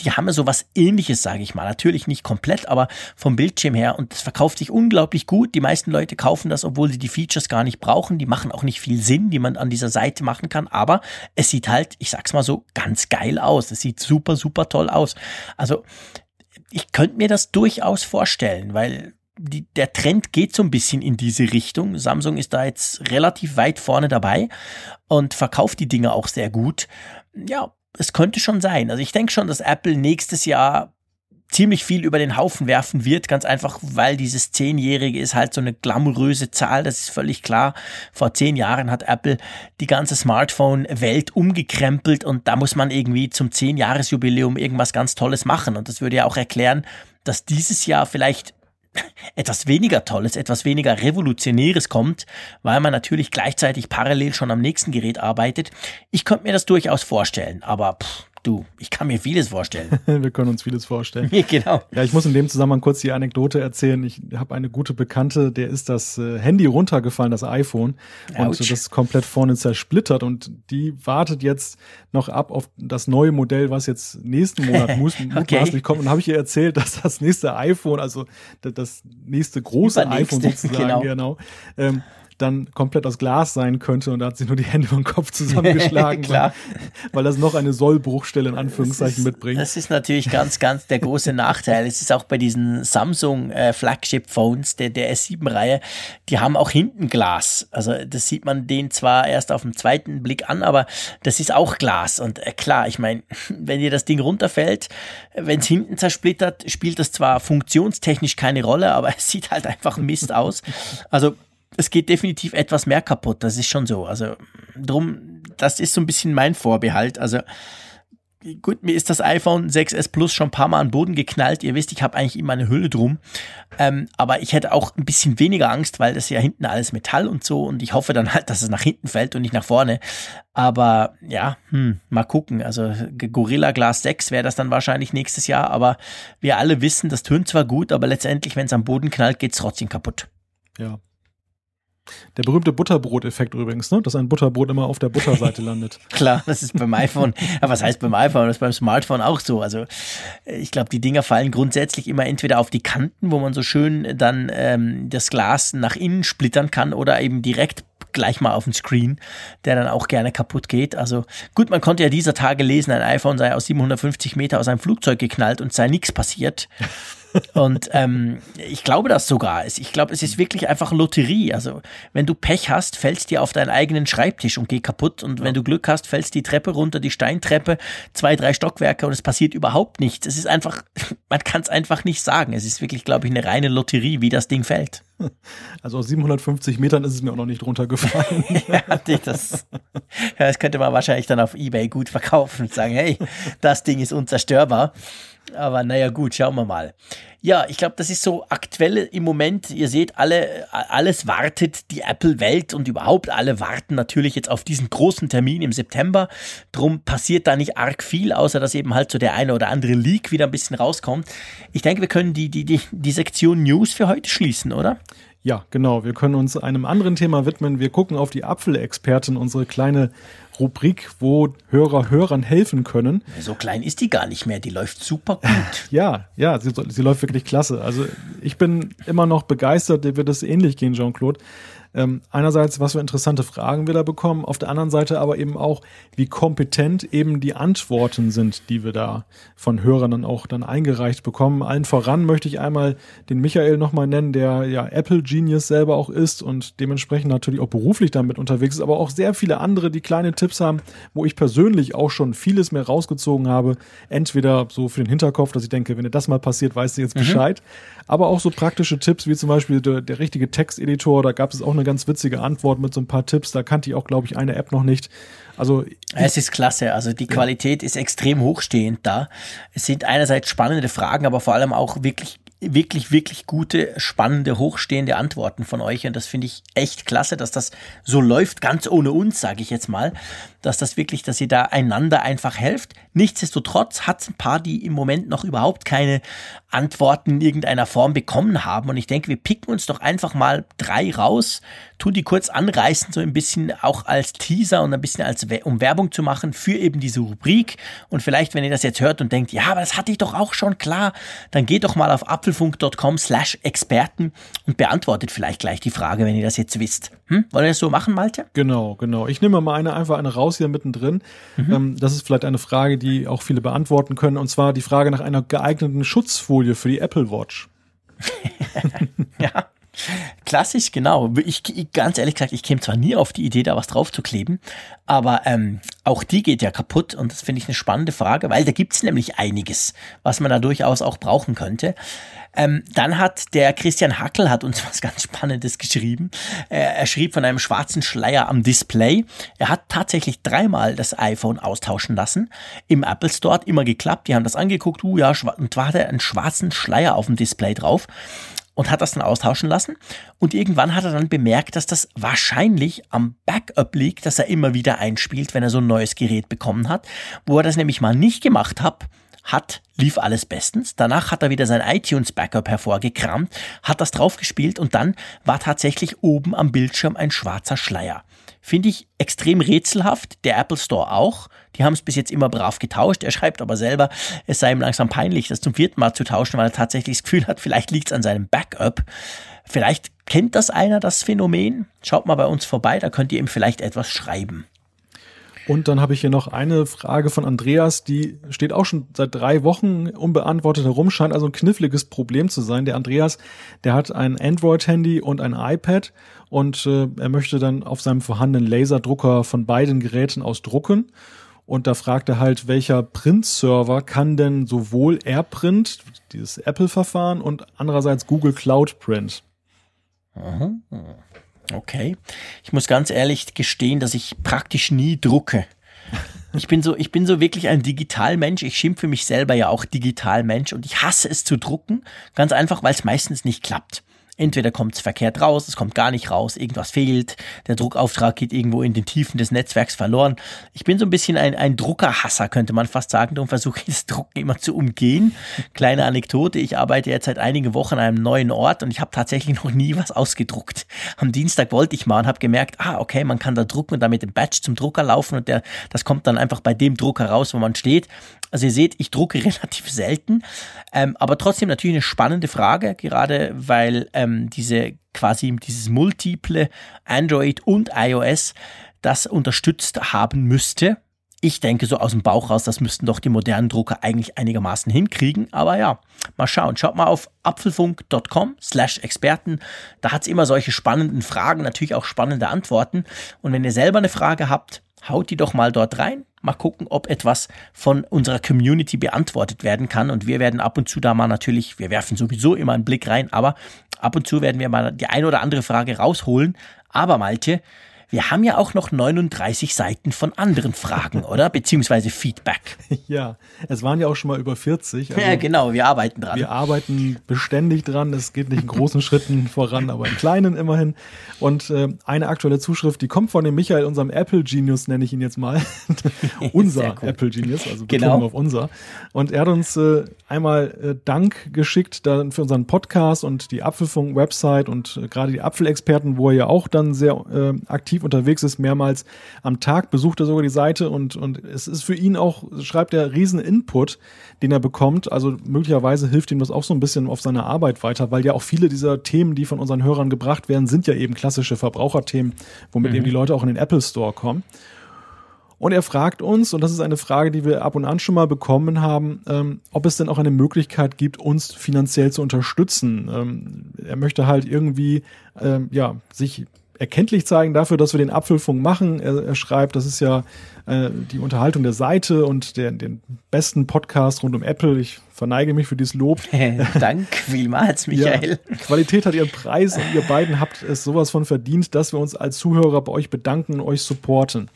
die haben ja sowas ähnliches, sage ich mal. Natürlich nicht komplett, aber vom Bildschirm her. Und das verkauft sich unglaublich gut. Die meisten Leute kaufen das, obwohl sie die Features gar nicht brauchen. Die machen auch nicht viel Sinn, die man an dieser Seite machen kann. Aber es sieht halt, ich sag's mal so, ganz geil aus. Es sieht super, super toll aus. Also ich könnte mir das durchaus vorstellen, weil die, der Trend geht so ein bisschen in diese Richtung. Samsung ist da jetzt relativ weit vorne dabei und verkauft die Dinge auch sehr gut. Ja, es könnte schon sein. Also ich denke schon, dass Apple nächstes Jahr ziemlich viel über den Haufen werfen wird, ganz einfach, weil dieses Zehnjährige ist halt so eine glamouröse Zahl, das ist völlig klar. Vor zehn Jahren hat Apple die ganze Smartphone-Welt umgekrempelt und da muss man irgendwie zum Zehnjahresjubiläum irgendwas ganz Tolles machen und das würde ja auch erklären, dass dieses Jahr vielleicht etwas weniger Tolles, etwas weniger Revolutionäres kommt, weil man natürlich gleichzeitig parallel schon am nächsten Gerät arbeitet. Ich könnte mir das durchaus vorstellen, aber pff, du, ich kann mir vieles vorstellen. Wir können uns vieles vorstellen. genau. Ja, ich muss in dem Zusammenhang kurz die Anekdote erzählen. Ich habe eine gute Bekannte, der ist das äh, Handy runtergefallen, das iPhone, und Autsch. das ist komplett vorne zersplittert und die wartet jetzt noch ab auf das neue Modell, was jetzt nächsten Monat muss, mutmaßlich kommt. Und habe ich ihr erzählt, dass das nächste iPhone, also da- das nächste große Übernächste, iPhone sozusagen, genau. genau, ähm, dann komplett aus Glas sein könnte und da hat sie nur die Hände den Kopf zusammengeschlagen, Klar. Weil, weil das noch eine Sollbruchstelle in Anführungszeichen ist, mitbringt. Das ist natürlich ganz, ganz der große Nachteil. Es ist auch bei diesen Samsung äh, Flagship Phones der, der S7-Reihe, die haben auch hinten Glas. Also das sieht man denen zwar erst auf den zweiten Blick an, aber das ist auch Glas. Und äh, klar, ich meine, wenn dir das Ding runterfällt, wenn es hinten zersplittert, spielt das zwar funktionstechnisch keine Rolle, aber es sieht halt einfach Mist aus. Also es geht definitiv etwas mehr kaputt, das ist schon so. Also drum, das ist so ein bisschen mein Vorbehalt. Also gut, mir ist das iPhone 6S Plus schon ein paar Mal an den Boden geknallt. Ihr wisst, ich habe eigentlich immer eine Hülle drum. Ähm, aber ich hätte auch ein bisschen weniger Angst, weil das ja hinten alles Metall und so. Und ich hoffe dann halt, dass es nach hinten fällt und nicht nach vorne. Aber ja, hm, mal gucken. Also Gorilla Glass 6 wäre das dann wahrscheinlich nächstes Jahr. Aber wir alle wissen, das tönt zwar gut, aber letztendlich, wenn es am Boden knallt, geht's trotzdem kaputt. Ja. Der berühmte Butterbrot-Effekt übrigens, ne? dass ein Butterbrot immer auf der Butterseite landet. Klar, das ist beim iPhone, aber was heißt beim iPhone, das ist beim Smartphone auch so. Also ich glaube, die Dinger fallen grundsätzlich immer entweder auf die Kanten, wo man so schön dann ähm, das Glas nach innen splittern kann oder eben direkt gleich mal auf den Screen, der dann auch gerne kaputt geht. Also gut, man konnte ja dieser Tage lesen, ein iPhone sei aus 750 Meter aus einem Flugzeug geknallt und sei nichts passiert. Und ähm, ich glaube das sogar. Ich glaube, es ist wirklich einfach Lotterie. Also wenn du Pech hast, fällst dir auf deinen eigenen Schreibtisch und geh kaputt. Und wenn du Glück hast, fällst die Treppe runter, die Steintreppe, zwei, drei Stockwerke und es passiert überhaupt nichts. Es ist einfach, man kann es einfach nicht sagen. Es ist wirklich, glaube ich, eine reine Lotterie, wie das Ding fällt. Also aus 750 Metern ist es mir auch noch nicht runtergefallen. ja, das, ja, das könnte man wahrscheinlich dann auf Ebay gut verkaufen und sagen, hey, das Ding ist unzerstörbar. Aber naja, gut, schauen wir mal. Ja, ich glaube, das ist so aktuell im Moment. Ihr seht, alle, alles wartet die Apple-Welt und überhaupt alle warten natürlich jetzt auf diesen großen Termin im September. Drum passiert da nicht arg viel, außer dass eben halt so der eine oder andere Leak wieder ein bisschen rauskommt. Ich denke, wir können die, die, die, die Sektion News für heute schließen, oder? Ja, genau. Wir können uns einem anderen Thema widmen. Wir gucken auf die Apfelexpertin, unsere kleine Rubrik, wo Hörer Hörern helfen können. So klein ist die gar nicht mehr. Die läuft super gut. Ja, ja, sie, sie läuft wirklich klasse. Also ich bin immer noch begeistert, dir wird es ähnlich gehen, Jean-Claude. Ähm, einerseits, was für interessante Fragen wir da bekommen, auf der anderen Seite aber eben auch, wie kompetent eben die Antworten sind, die wir da von Hörern dann auch dann eingereicht bekommen. Allen voran möchte ich einmal den Michael nochmal nennen, der ja Apple Genius selber auch ist und dementsprechend natürlich auch beruflich damit unterwegs ist, aber auch sehr viele andere, die kleine Tipps haben, wo ich persönlich auch schon vieles mehr rausgezogen habe. Entweder so für den Hinterkopf, dass ich denke, wenn dir das mal passiert, weißt du jetzt Bescheid. Aber auch so praktische Tipps, wie zum Beispiel der, der richtige Texteditor, da gab es auch eine ganz witzige Antwort mit so ein paar Tipps. Da kannte ich auch, glaube ich, eine App noch nicht. Also Es ist klasse. Also die Qualität ist extrem hochstehend da. Es sind einerseits spannende Fragen, aber vor allem auch wirklich wirklich, wirklich gute, spannende, hochstehende Antworten von euch. Und das finde ich echt klasse, dass das so läuft, ganz ohne uns, sage ich jetzt mal. Dass das wirklich, dass ihr da einander einfach helft. Nichtsdestotrotz hat es ein paar, die im Moment noch überhaupt keine Antworten in irgendeiner Form bekommen haben. Und ich denke, wir picken uns doch einfach mal drei raus, tun die kurz anreißen, so ein bisschen auch als Teaser und ein bisschen als um Werbung zu machen für eben diese Rubrik. Und vielleicht, wenn ihr das jetzt hört und denkt, ja, aber das hatte ich doch auch schon klar, dann geht doch mal auf apfelfunk.com slash Experten und beantwortet vielleicht gleich die Frage, wenn ihr das jetzt wisst. Hm? Wollen wir das so machen, Malte? Genau, genau. Ich nehme mal eine, einfach eine raus hier mittendrin. Mhm. Ähm, das ist vielleicht eine Frage, die auch viele beantworten können. Und zwar die Frage nach einer geeigneten Schutzfolie für die Apple Watch. ja. Klassisch, genau. Ich, ganz ehrlich gesagt, ich käme zwar nie auf die Idee, da was drauf zu kleben, aber ähm, auch die geht ja kaputt und das finde ich eine spannende Frage, weil da gibt's nämlich einiges, was man da durchaus auch brauchen könnte. Ähm, dann hat der Christian Hackel hat uns was ganz Spannendes geschrieben. Er, er schrieb von einem schwarzen Schleier am Display. Er hat tatsächlich dreimal das iPhone austauschen lassen. Im Apple Store hat immer geklappt. Die haben das angeguckt. Uh, ja, und war da einen schwarzen Schleier auf dem Display drauf. und hat das dann austauschen lassen. Und irgendwann hat er dann bemerkt, dass das wahrscheinlich am Backup liegt, dass er immer wieder einspielt, wenn er so ein neues Gerät bekommen hat. Wo er das nämlich mal nicht gemacht hat, hat, lief alles bestens. Danach hat er wieder sein iTunes Backup hervorgekramt, hat das draufgespielt und dann war tatsächlich oben am Bildschirm ein schwarzer Schleier. Finde ich extrem rätselhaft, der Apple Store auch. Die haben es bis jetzt immer brav getauscht. Er schreibt aber selber, es sei ihm langsam peinlich, das zum vierten Mal zu tauschen, weil er tatsächlich das Gefühl hat, vielleicht liegt es an seinem Backup. Vielleicht kennt das einer, das Phänomen. Schaut mal bei uns vorbei, da könnt ihr ihm vielleicht etwas schreiben. Und dann habe ich hier noch eine Frage von Andreas, die steht auch schon seit drei Wochen unbeantwortet herum, scheint also ein kniffliges Problem zu sein. Der Andreas, der hat ein Android-Handy und ein iPad und äh, er möchte dann auf seinem vorhandenen Laserdrucker von beiden Geräten aus drucken. Und da fragt er halt, welcher Print-Server kann denn sowohl AirPrint, dieses Apple-Verfahren, und andererseits Google Cloud Print? Mhm. Okay. Ich muss ganz ehrlich gestehen, dass ich praktisch nie drucke. Ich bin so, ich bin so wirklich ein Digitalmensch. Ich schimpfe mich selber ja auch Digitalmensch und ich hasse es zu drucken. Ganz einfach, weil es meistens nicht klappt. Entweder kommt es verkehrt raus, es kommt gar nicht raus, irgendwas fehlt, der Druckauftrag geht irgendwo in den Tiefen des Netzwerks verloren. Ich bin so ein bisschen ein, ein Druckerhasser, könnte man fast sagen, darum versuche ich das Drucken immer zu umgehen. Kleine Anekdote, ich arbeite jetzt seit einigen Wochen an einem neuen Ort und ich habe tatsächlich noch nie was ausgedruckt. Am Dienstag wollte ich mal und habe gemerkt, ah, okay, man kann da drucken und damit den Badge zum Drucker laufen und der, das kommt dann einfach bei dem Drucker raus, wo man steht. Also ihr seht, ich drucke relativ selten, ähm, aber trotzdem natürlich eine spannende Frage, gerade weil ähm, diese quasi dieses multiple Android und iOS das unterstützt haben müsste. Ich denke so aus dem Bauch raus, das müssten doch die modernen Drucker eigentlich einigermaßen hinkriegen. Aber ja, mal schauen. Schaut mal auf apfelfunk.com slash Experten. Da hat es immer solche spannenden Fragen, natürlich auch spannende Antworten. Und wenn ihr selber eine Frage habt, haut die doch mal dort rein. Mal gucken, ob etwas von unserer Community beantwortet werden kann. Und wir werden ab und zu da mal natürlich, wir werfen sowieso immer einen Blick rein, aber ab und zu werden wir mal die eine oder andere Frage rausholen. Aber Malte, wir haben ja auch noch 39 Seiten von anderen Fragen, oder? Beziehungsweise Feedback. Ja, es waren ja auch schon mal über 40. Also ja, genau, wir arbeiten dran. Wir arbeiten beständig dran. Es geht nicht in großen Schritten voran, aber in kleinen immerhin. Und äh, eine aktuelle Zuschrift, die kommt von dem Michael, unserem Apple Genius, nenne ich ihn jetzt mal. unser Apple Genius, also genau. auf unser. Und er hat uns äh, einmal äh, Dank geschickt dann für unseren Podcast und die Apfelfunk-Website und äh, gerade die Apfelexperten, wo er ja auch dann sehr äh, aktiv unterwegs ist, mehrmals am Tag, besucht er sogar die Seite und, und es ist für ihn auch, schreibt er, riesen Input, den er bekommt. Also möglicherweise hilft ihm das auch so ein bisschen auf seiner Arbeit weiter, weil ja auch viele dieser Themen, die von unseren Hörern gebracht werden, sind ja eben klassische Verbraucherthemen, womit mhm. eben die Leute auch in den Apple Store kommen. Und er fragt uns, und das ist eine Frage, die wir ab und an schon mal bekommen haben, ähm, ob es denn auch eine Möglichkeit gibt, uns finanziell zu unterstützen. Ähm, er möchte halt irgendwie ähm, ja, sich erkenntlich zeigen dafür, dass wir den Apfelfunk machen. Er, er schreibt, das ist ja äh, die Unterhaltung der Seite und der, den besten Podcast rund um Apple. Ich verneige mich für dieses Lob. Dank vielmals, Michael. Ja, Qualität hat ihren Preis und ihr beiden habt es sowas von verdient, dass wir uns als Zuhörer bei euch bedanken und euch supporten.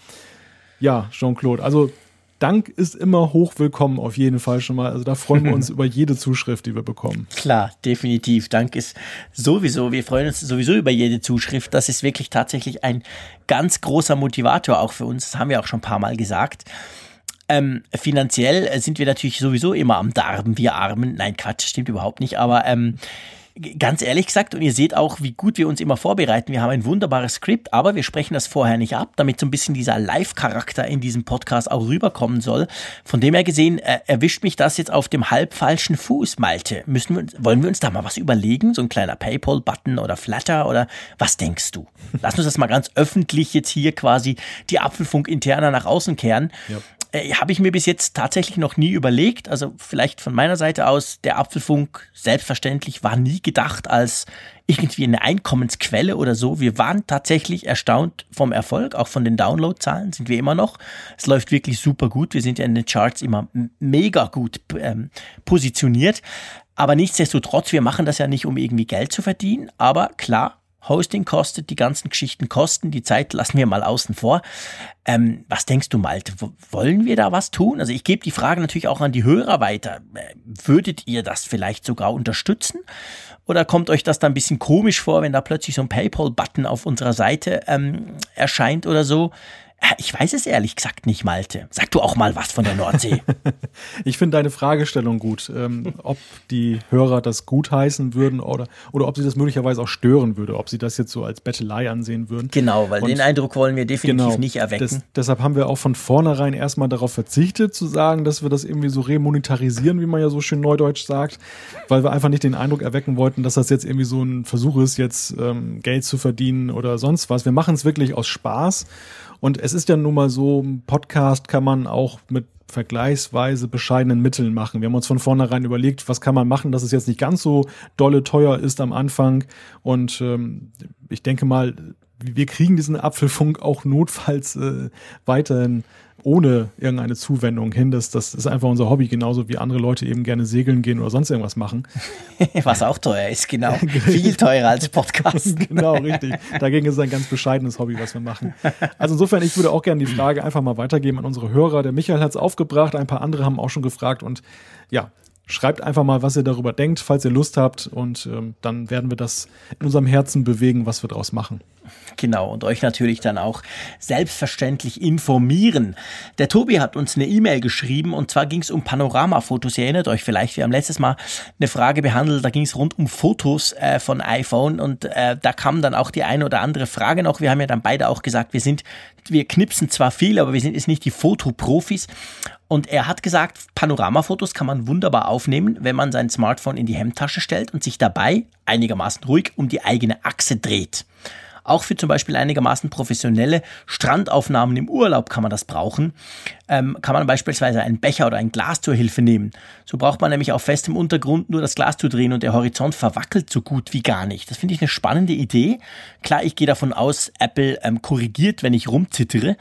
Ja, Jean-Claude, also Dank ist immer hoch willkommen, auf jeden Fall schon mal. Also da freuen wir uns über jede Zuschrift, die wir bekommen. Klar, definitiv. Dank ist sowieso, wir freuen uns sowieso über jede Zuschrift. Das ist wirklich tatsächlich ein ganz großer Motivator auch für uns. Das haben wir auch schon ein paar Mal gesagt. Ähm, finanziell sind wir natürlich sowieso immer am Darben, wir Armen. Nein, Quatsch, stimmt überhaupt nicht. Aber ähm, ganz ehrlich gesagt, und ihr seht auch, wie gut wir uns immer vorbereiten. Wir haben ein wunderbares Skript, aber wir sprechen das vorher nicht ab, damit so ein bisschen dieser Live-Charakter in diesem Podcast auch rüberkommen soll. Von dem her gesehen, äh, erwischt mich das jetzt auf dem halb falschen Fuß, Malte. Müssen wir, wollen wir uns da mal was überlegen? So ein kleiner Paypal-Button oder Flatter oder was denkst du? Lass uns das mal ganz öffentlich jetzt hier quasi die Apfelfunk-Interner nach außen kehren. Ja äh, habe ich mir bis jetzt tatsächlich noch nie überlegt. Also vielleicht von meiner Seite aus, der Apfelfunk selbstverständlich war nie gedacht als irgendwie eine Einkommensquelle oder so. Wir waren tatsächlich erstaunt vom Erfolg, auch von den Downloadzahlen sind wir immer noch. Es läuft wirklich super gut. Wir sind ja in den Charts immer mega gut ähm, positioniert. Aber nichtsdestotrotz, wir machen das ja nicht, um irgendwie Geld zu verdienen. Aber klar, Hosting kostet, die ganzen Geschichten kosten, die Zeit lassen wir mal außen vor. Ähm, was denkst du, Malte? Wollen wir da was tun? Also ich gebe die Frage natürlich auch an die Hörer weiter. Äh, würdet ihr das vielleicht sogar unterstützen? Oder kommt euch das da ein bisschen komisch vor, wenn da plötzlich so ein PayPal-Button auf unserer Seite ähm, erscheint oder so? Ich weiß es ehrlich gesagt nicht, Malte. Sag du auch mal was von der Nordsee. ich finde deine Fragestellung gut, ähm, ob die Hörer das gut heißen würden oder, oder ob sie das möglicherweise auch stören würde, ob sie das jetzt so als Bettelei ansehen würden. Genau, weil Und den Eindruck wollen wir definitiv genau, nicht erwecken. Des, deshalb haben wir auch von vornherein erstmal darauf verzichtet zu sagen, dass wir das irgendwie so remonetarisieren, wie man ja so schön neudeutsch sagt, weil wir einfach nicht den Eindruck erwecken wollten, dass das jetzt irgendwie so ein Versuch ist, jetzt ähm, Geld zu verdienen oder sonst was. Wir machen es wirklich aus Spaß und es ist ja nun mal so, ein Podcast kann man auch mit vergleichsweise bescheidenen Mitteln machen. Wir haben uns von vornherein überlegt, was kann man machen, dass es jetzt nicht ganz so dolle teuer ist am Anfang. Und ähm, ich denke mal, wir kriegen diesen Apfelfunk auch notfalls äh, weiterhin ohne irgendeine Zuwendung hin. Das, das ist einfach unser Hobby, genauso wie andere Leute eben gerne segeln gehen oder sonst irgendwas machen. Was auch teuer ist, genau. Viel teurer als Podcast. genau, richtig. Dagegen ist es ein ganz bescheidenes Hobby, was wir machen. Also insofern, ich würde auch gerne die Frage einfach mal weitergeben an unsere Hörer. Der Michael hat es aufgebracht, ein paar andere haben auch schon gefragt und ja, Schreibt einfach mal, was ihr darüber denkt, falls ihr Lust habt. Und ähm, dann werden wir das in unserem Herzen bewegen, was wir daraus machen. Genau, und euch natürlich dann auch selbstverständlich informieren. Der Tobi hat uns eine E-Mail geschrieben und zwar ging es um Panoramafotos. Ihr erinnert euch vielleicht, wir haben letztes Mal eine Frage behandelt, da ging es rund um Fotos äh, von iPhone und äh, da kam dann auch die eine oder andere Frage noch. Wir haben ja dann beide auch gesagt, wir sind, wir knipsen zwar viel, aber wir sind jetzt nicht die Fotoprofis. Und er hat gesagt, Panoramafotos kann man wunderbar aufnehmen, wenn man sein Smartphone in die Hemdtasche stellt und sich dabei einigermaßen ruhig um die eigene Achse dreht. Auch für zum Beispiel einigermaßen professionelle Strandaufnahmen im Urlaub kann man das brauchen. Ähm, kann man beispielsweise einen Becher oder ein Glas zur Hilfe nehmen. So braucht man nämlich auf festem Untergrund nur das Glas zu drehen und der Horizont verwackelt so gut wie gar nicht. Das finde ich eine spannende Idee. Klar, ich gehe davon aus, Apple ähm, korrigiert, wenn ich rumzittere,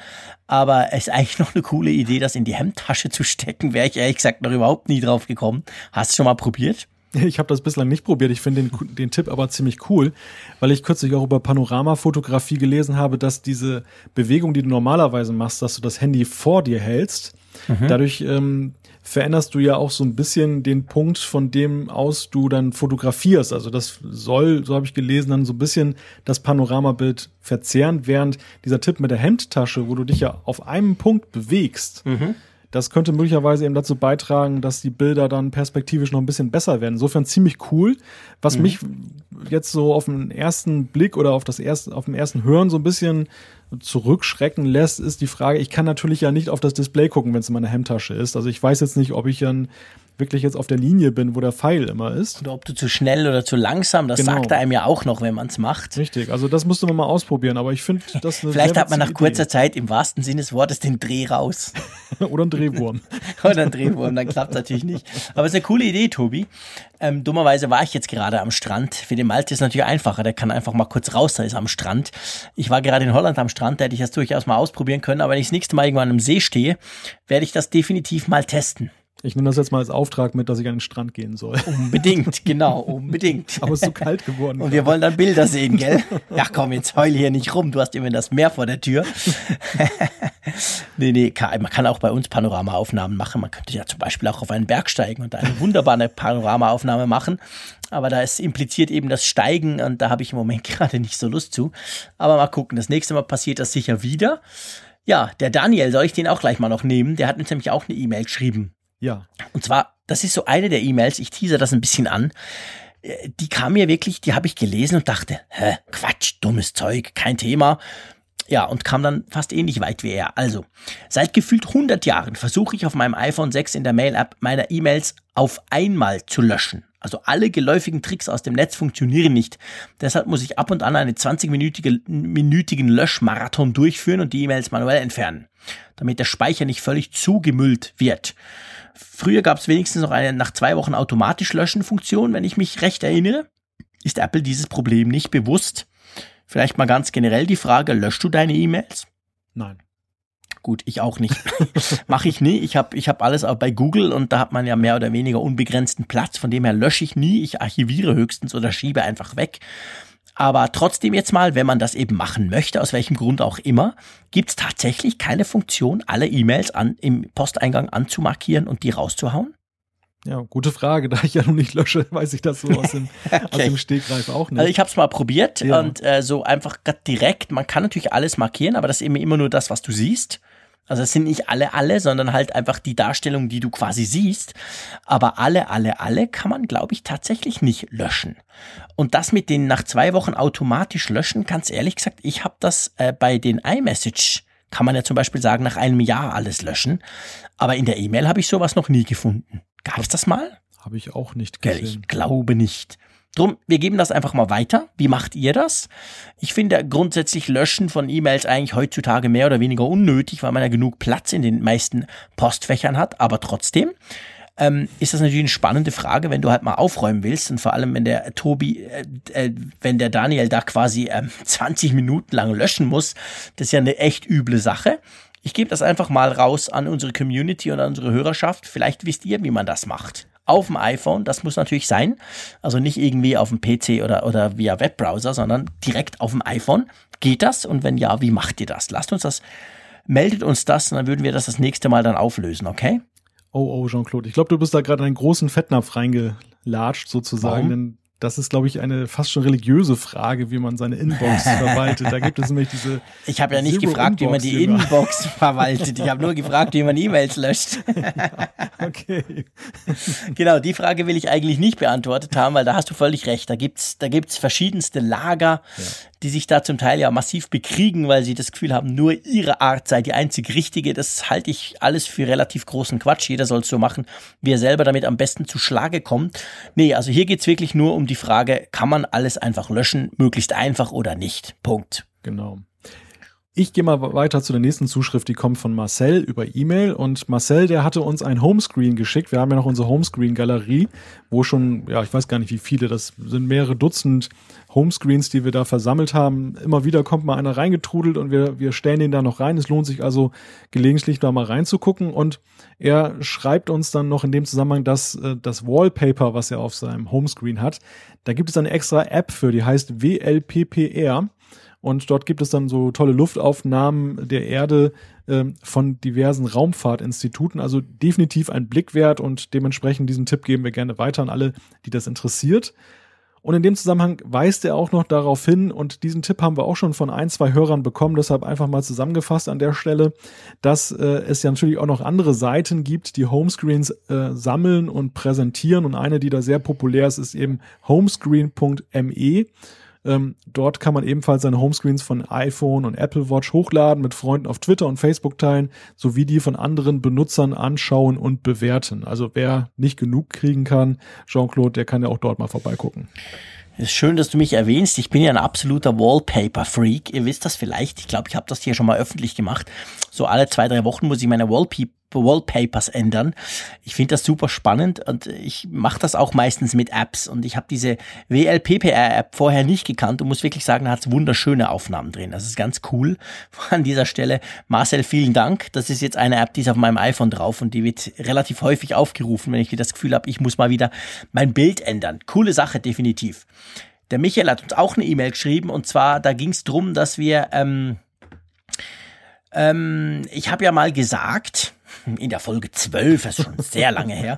aber es ist eigentlich noch eine coole Idee, das in die Hemdtasche zu stecken. Wäre ich ehrlich gesagt noch überhaupt nie drauf gekommen. Hast du schon mal probiert? Ich habe das bislang nicht probiert. Ich finde den, den Tipp aber ziemlich cool, weil ich kürzlich auch über Panoramafotografie gelesen habe, dass diese Bewegung, die du normalerweise machst, dass du das Handy vor dir hältst, mhm. dadurch ähm, veränderst du ja auch so ein bisschen den Punkt, von dem aus du dann fotografierst. Also das soll, so habe ich gelesen, dann so ein bisschen das Panoramabild verzehren, während dieser Tipp mit der Hemdtasche, wo du dich ja auf einem Punkt bewegst, mhm das könnte möglicherweise eben dazu beitragen, dass die Bilder dann perspektivisch noch ein bisschen besser werden. Insofern ziemlich cool. Was mhm. mich jetzt so auf den ersten Blick oder auf das erste, auf dem ersten Hören so ein bisschen zurückschrecken lässt, ist die Frage, ich kann natürlich ja nicht auf das Display gucken, wenn es in meiner Hemdtasche ist. Also ich weiß jetzt nicht, ob ich dann wirklich jetzt auf der Linie bin, wo der Pfeil immer ist. Oder ob du zu schnell oder zu langsam, das genau. sagt er einem ja auch noch, wenn man es macht. Richtig, also das musste man mal ausprobieren, aber ich finde das eine Vielleicht hat man nach Idee. kurzer Zeit im wahrsten Sinne des Wortes den Dreh raus. oder ein Drehwurm. oder ein Drehwurm, dann klappt natürlich nicht. Aber es ist eine coole Idee, Tobi. Ähm, dummerweise war ich jetzt gerade am Strand. Für den Malte ist es natürlich einfacher, der kann einfach mal kurz raus, da ist am Strand. Ich war gerade in Holland am Strand, da hätte ich das durchaus mal ausprobieren können, aber wenn ich das nächste Mal irgendwann am See stehe, werde ich das definitiv mal testen. Ich nehme das jetzt mal als Auftrag mit, dass ich an den Strand gehen soll. Unbedingt, genau, unbedingt. Aber es ist so kalt geworden. Und wir wollen dann Bilder sehen, gell? Ja, komm, jetzt heul hier nicht rum. Du hast immer das Meer vor der Tür. nee, nee, man kann auch bei uns Panoramaaufnahmen machen. Man könnte ja zum Beispiel auch auf einen Berg steigen und eine wunderbare Panoramaaufnahme machen. Aber da ist impliziert eben das Steigen und da habe ich im Moment gerade nicht so Lust zu. Aber mal gucken, das nächste Mal passiert das sicher wieder. Ja, der Daniel, soll ich den auch gleich mal noch nehmen? Der hat uns nämlich auch eine E-Mail geschrieben. Ja. Und zwar, das ist so eine der E-Mails, ich teaser das ein bisschen an. Äh, die kam mir wirklich, die habe ich gelesen und dachte, hä, Quatsch, dummes Zeug, kein Thema. Ja, und kam dann fast ähnlich weit wie er. Also, seit gefühlt 100 Jahren versuche ich auf meinem iPhone 6 in der Mail-App meine E-Mails auf einmal zu löschen. Also alle geläufigen Tricks aus dem Netz funktionieren nicht. Deshalb muss ich ab und an einen 20-minütigen Löschmarathon durchführen und die E-Mails manuell entfernen, damit der Speicher nicht völlig zugemüllt wird. Früher gab es wenigstens noch eine nach zwei Wochen automatisch löschen Funktion, wenn ich mich recht erinnere. Ist Apple dieses Problem nicht bewusst? Vielleicht mal ganz generell die Frage, löschst du deine E-Mails? Nein. Gut, ich auch nicht. Mache ich nie. Ich habe ich hab alles auch bei Google und da hat man ja mehr oder weniger unbegrenzten Platz. Von dem her lösche ich nie. Ich archiviere höchstens oder schiebe einfach weg. Aber trotzdem jetzt mal, wenn man das eben machen möchte, aus welchem Grund auch immer, gibt es tatsächlich keine Funktion, alle E-Mails an, im Posteingang anzumarkieren und die rauszuhauen? Ja, gute Frage. Da ich ja noch nicht lösche, weiß ich das so aus dem, okay. aus dem Stegreif auch nicht. Also ich habe es mal probiert ja. und äh, so einfach direkt. Man kann natürlich alles markieren, aber das ist immer, immer nur das, was du siehst. Also es sind nicht alle alle, sondern halt einfach die Darstellung, die du quasi siehst. Aber alle, alle, alle kann man, glaube ich, tatsächlich nicht löschen. Und das mit den nach zwei Wochen automatisch löschen, ganz ehrlich gesagt, ich habe das äh, bei den iMessage, kann man ja zum Beispiel sagen, nach einem Jahr alles löschen. Aber in der E-Mail habe ich sowas noch nie gefunden. Gab es das mal? Habe ich auch nicht gesehen. Ich glaube nicht. Drum, wir geben das einfach mal weiter. Wie macht ihr das? Ich finde grundsätzlich Löschen von E-Mails eigentlich heutzutage mehr oder weniger unnötig, weil man ja genug Platz in den meisten Postfächern hat. Aber trotzdem ähm, ist das natürlich eine spannende Frage, wenn du halt mal aufräumen willst und vor allem, wenn der Tobi, äh, äh, wenn der Daniel da quasi äh, 20 Minuten lang löschen muss. Das ist ja eine echt üble Sache. Ich gebe das einfach mal raus an unsere Community und an unsere Hörerschaft. Vielleicht wisst ihr, wie man das macht auf dem iPhone, das muss natürlich sein. Also nicht irgendwie auf dem PC oder, oder via Webbrowser, sondern direkt auf dem iPhone. Geht das? Und wenn ja, wie macht ihr das? Lasst uns das, meldet uns das und dann würden wir das das nächste Mal dann auflösen, okay? Oh, oh, Jean-Claude. Ich glaube, du bist da gerade in einen großen Fettnapf reingelatscht sozusagen, Warum? denn das ist, glaube ich, eine fast schon religiöse Frage, wie man seine Inbox verwaltet. Da gibt es nämlich diese. Ich habe ja nicht Zero gefragt, Inbox, wie man die Jünger. Inbox verwaltet. Ich habe nur gefragt, wie man E-Mails löscht. okay. genau, die Frage will ich eigentlich nicht beantwortet haben, weil da hast du völlig recht. Da gibt's, da gibt's verschiedenste Lager, ja. Die sich da zum Teil ja massiv bekriegen, weil sie das Gefühl haben, nur ihre Art sei die einzig richtige. Das halte ich alles für relativ großen Quatsch. Jeder soll es so machen, wie er selber damit am besten zu Schlage kommt. Nee, also hier geht's wirklich nur um die Frage, kann man alles einfach löschen, möglichst einfach oder nicht? Punkt. Genau. Ich gehe mal weiter zu der nächsten Zuschrift, die kommt von Marcel über E-Mail und Marcel, der hatte uns ein Homescreen geschickt. Wir haben ja noch unsere Homescreen-Galerie, wo schon, ja, ich weiß gar nicht wie viele, das sind mehrere Dutzend Homescreens, die wir da versammelt haben. Immer wieder kommt mal einer reingetrudelt und wir, wir stellen den da noch rein. Es lohnt sich also gelegentlich da mal reinzugucken und er schreibt uns dann noch in dem Zusammenhang, dass äh, das Wallpaper, was er auf seinem Homescreen hat, da gibt es eine extra App für, die heißt WLPPR. Und dort gibt es dann so tolle Luftaufnahmen der Erde äh, von diversen Raumfahrtinstituten. Also definitiv ein Blick wert und dementsprechend diesen Tipp geben wir gerne weiter an alle, die das interessiert. Und in dem Zusammenhang weist er auch noch darauf hin, und diesen Tipp haben wir auch schon von ein, zwei Hörern bekommen, deshalb einfach mal zusammengefasst an der Stelle, dass äh, es ja natürlich auch noch andere Seiten gibt, die Homescreens äh, sammeln und präsentieren. Und eine, die da sehr populär ist, ist eben homescreen.me. Ähm, dort kann man ebenfalls seine Homescreens von iPhone und Apple Watch hochladen, mit Freunden auf Twitter und Facebook teilen, sowie die von anderen Benutzern anschauen und bewerten. Also wer nicht genug kriegen kann, Jean-Claude, der kann ja auch dort mal vorbeigucken. Es ist schön, dass du mich erwähnst. Ich bin ja ein absoluter Wallpaper-Freak. Ihr wisst das vielleicht. Ich glaube, ich habe das hier schon mal öffentlich gemacht. So alle zwei, drei Wochen muss ich meine Wallpaper Wallpapers ändern. Ich finde das super spannend und ich mache das auch meistens mit Apps und ich habe diese WLPPR-App vorher nicht gekannt und muss wirklich sagen, da hat wunderschöne Aufnahmen drin. Das ist ganz cool. An dieser Stelle, Marcel, vielen Dank. Das ist jetzt eine App, die ist auf meinem iPhone drauf und die wird relativ häufig aufgerufen, wenn ich das Gefühl habe, ich muss mal wieder mein Bild ändern. Coole Sache, definitiv. Der Michael hat uns auch eine E-Mail geschrieben und zwar, da ging es darum, dass wir, ähm, ähm, ich habe ja mal gesagt, in der Folge 12, das ist schon sehr lange her,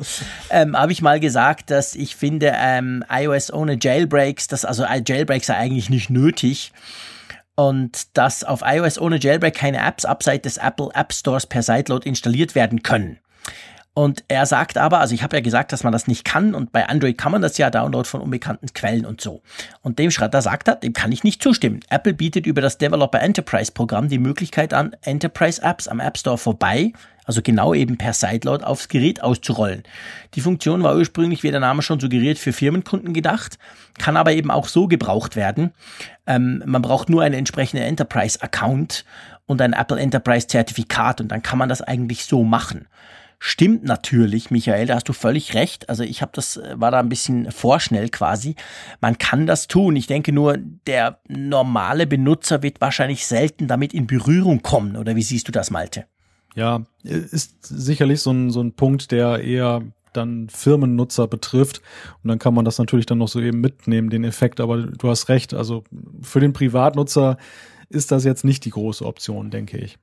ähm, habe ich mal gesagt, dass ich finde, ähm, iOS ohne Jailbreaks, das, also Jailbreaks sei eigentlich nicht nötig und dass auf iOS ohne Jailbreak keine Apps abseits des Apple App Stores per Sideload installiert werden können. Und er sagt aber, also ich habe ja gesagt, dass man das nicht kann und bei Android kann man das ja Download von unbekannten Quellen und so. Und dem Schratter sagt er, dem kann ich nicht zustimmen. Apple bietet über das Developer Enterprise Programm die Möglichkeit an, Enterprise Apps am App Store vorbei, also genau eben per Sideload aufs Gerät auszurollen. Die Funktion war ursprünglich, wie der Name schon suggeriert, für Firmenkunden gedacht, kann aber eben auch so gebraucht werden. Ähm, man braucht nur einen entsprechenden Enterprise Account und ein Apple Enterprise Zertifikat und dann kann man das eigentlich so machen. Stimmt natürlich, Michael, da hast du völlig recht. Also ich habe das, äh, war da ein bisschen vorschnell quasi. Man kann das tun. Ich denke nur, der normale Benutzer wird wahrscheinlich selten damit in Berührung kommen. Oder wie siehst du das, Malte? Ja, ist sicherlich so ein, so ein Punkt, der eher dann Firmennutzer betrifft. Und dann kann man das natürlich dann noch so eben mitnehmen, den Effekt. Aber du hast recht, also für den Privatnutzer ist das jetzt nicht die große Option, denke ich.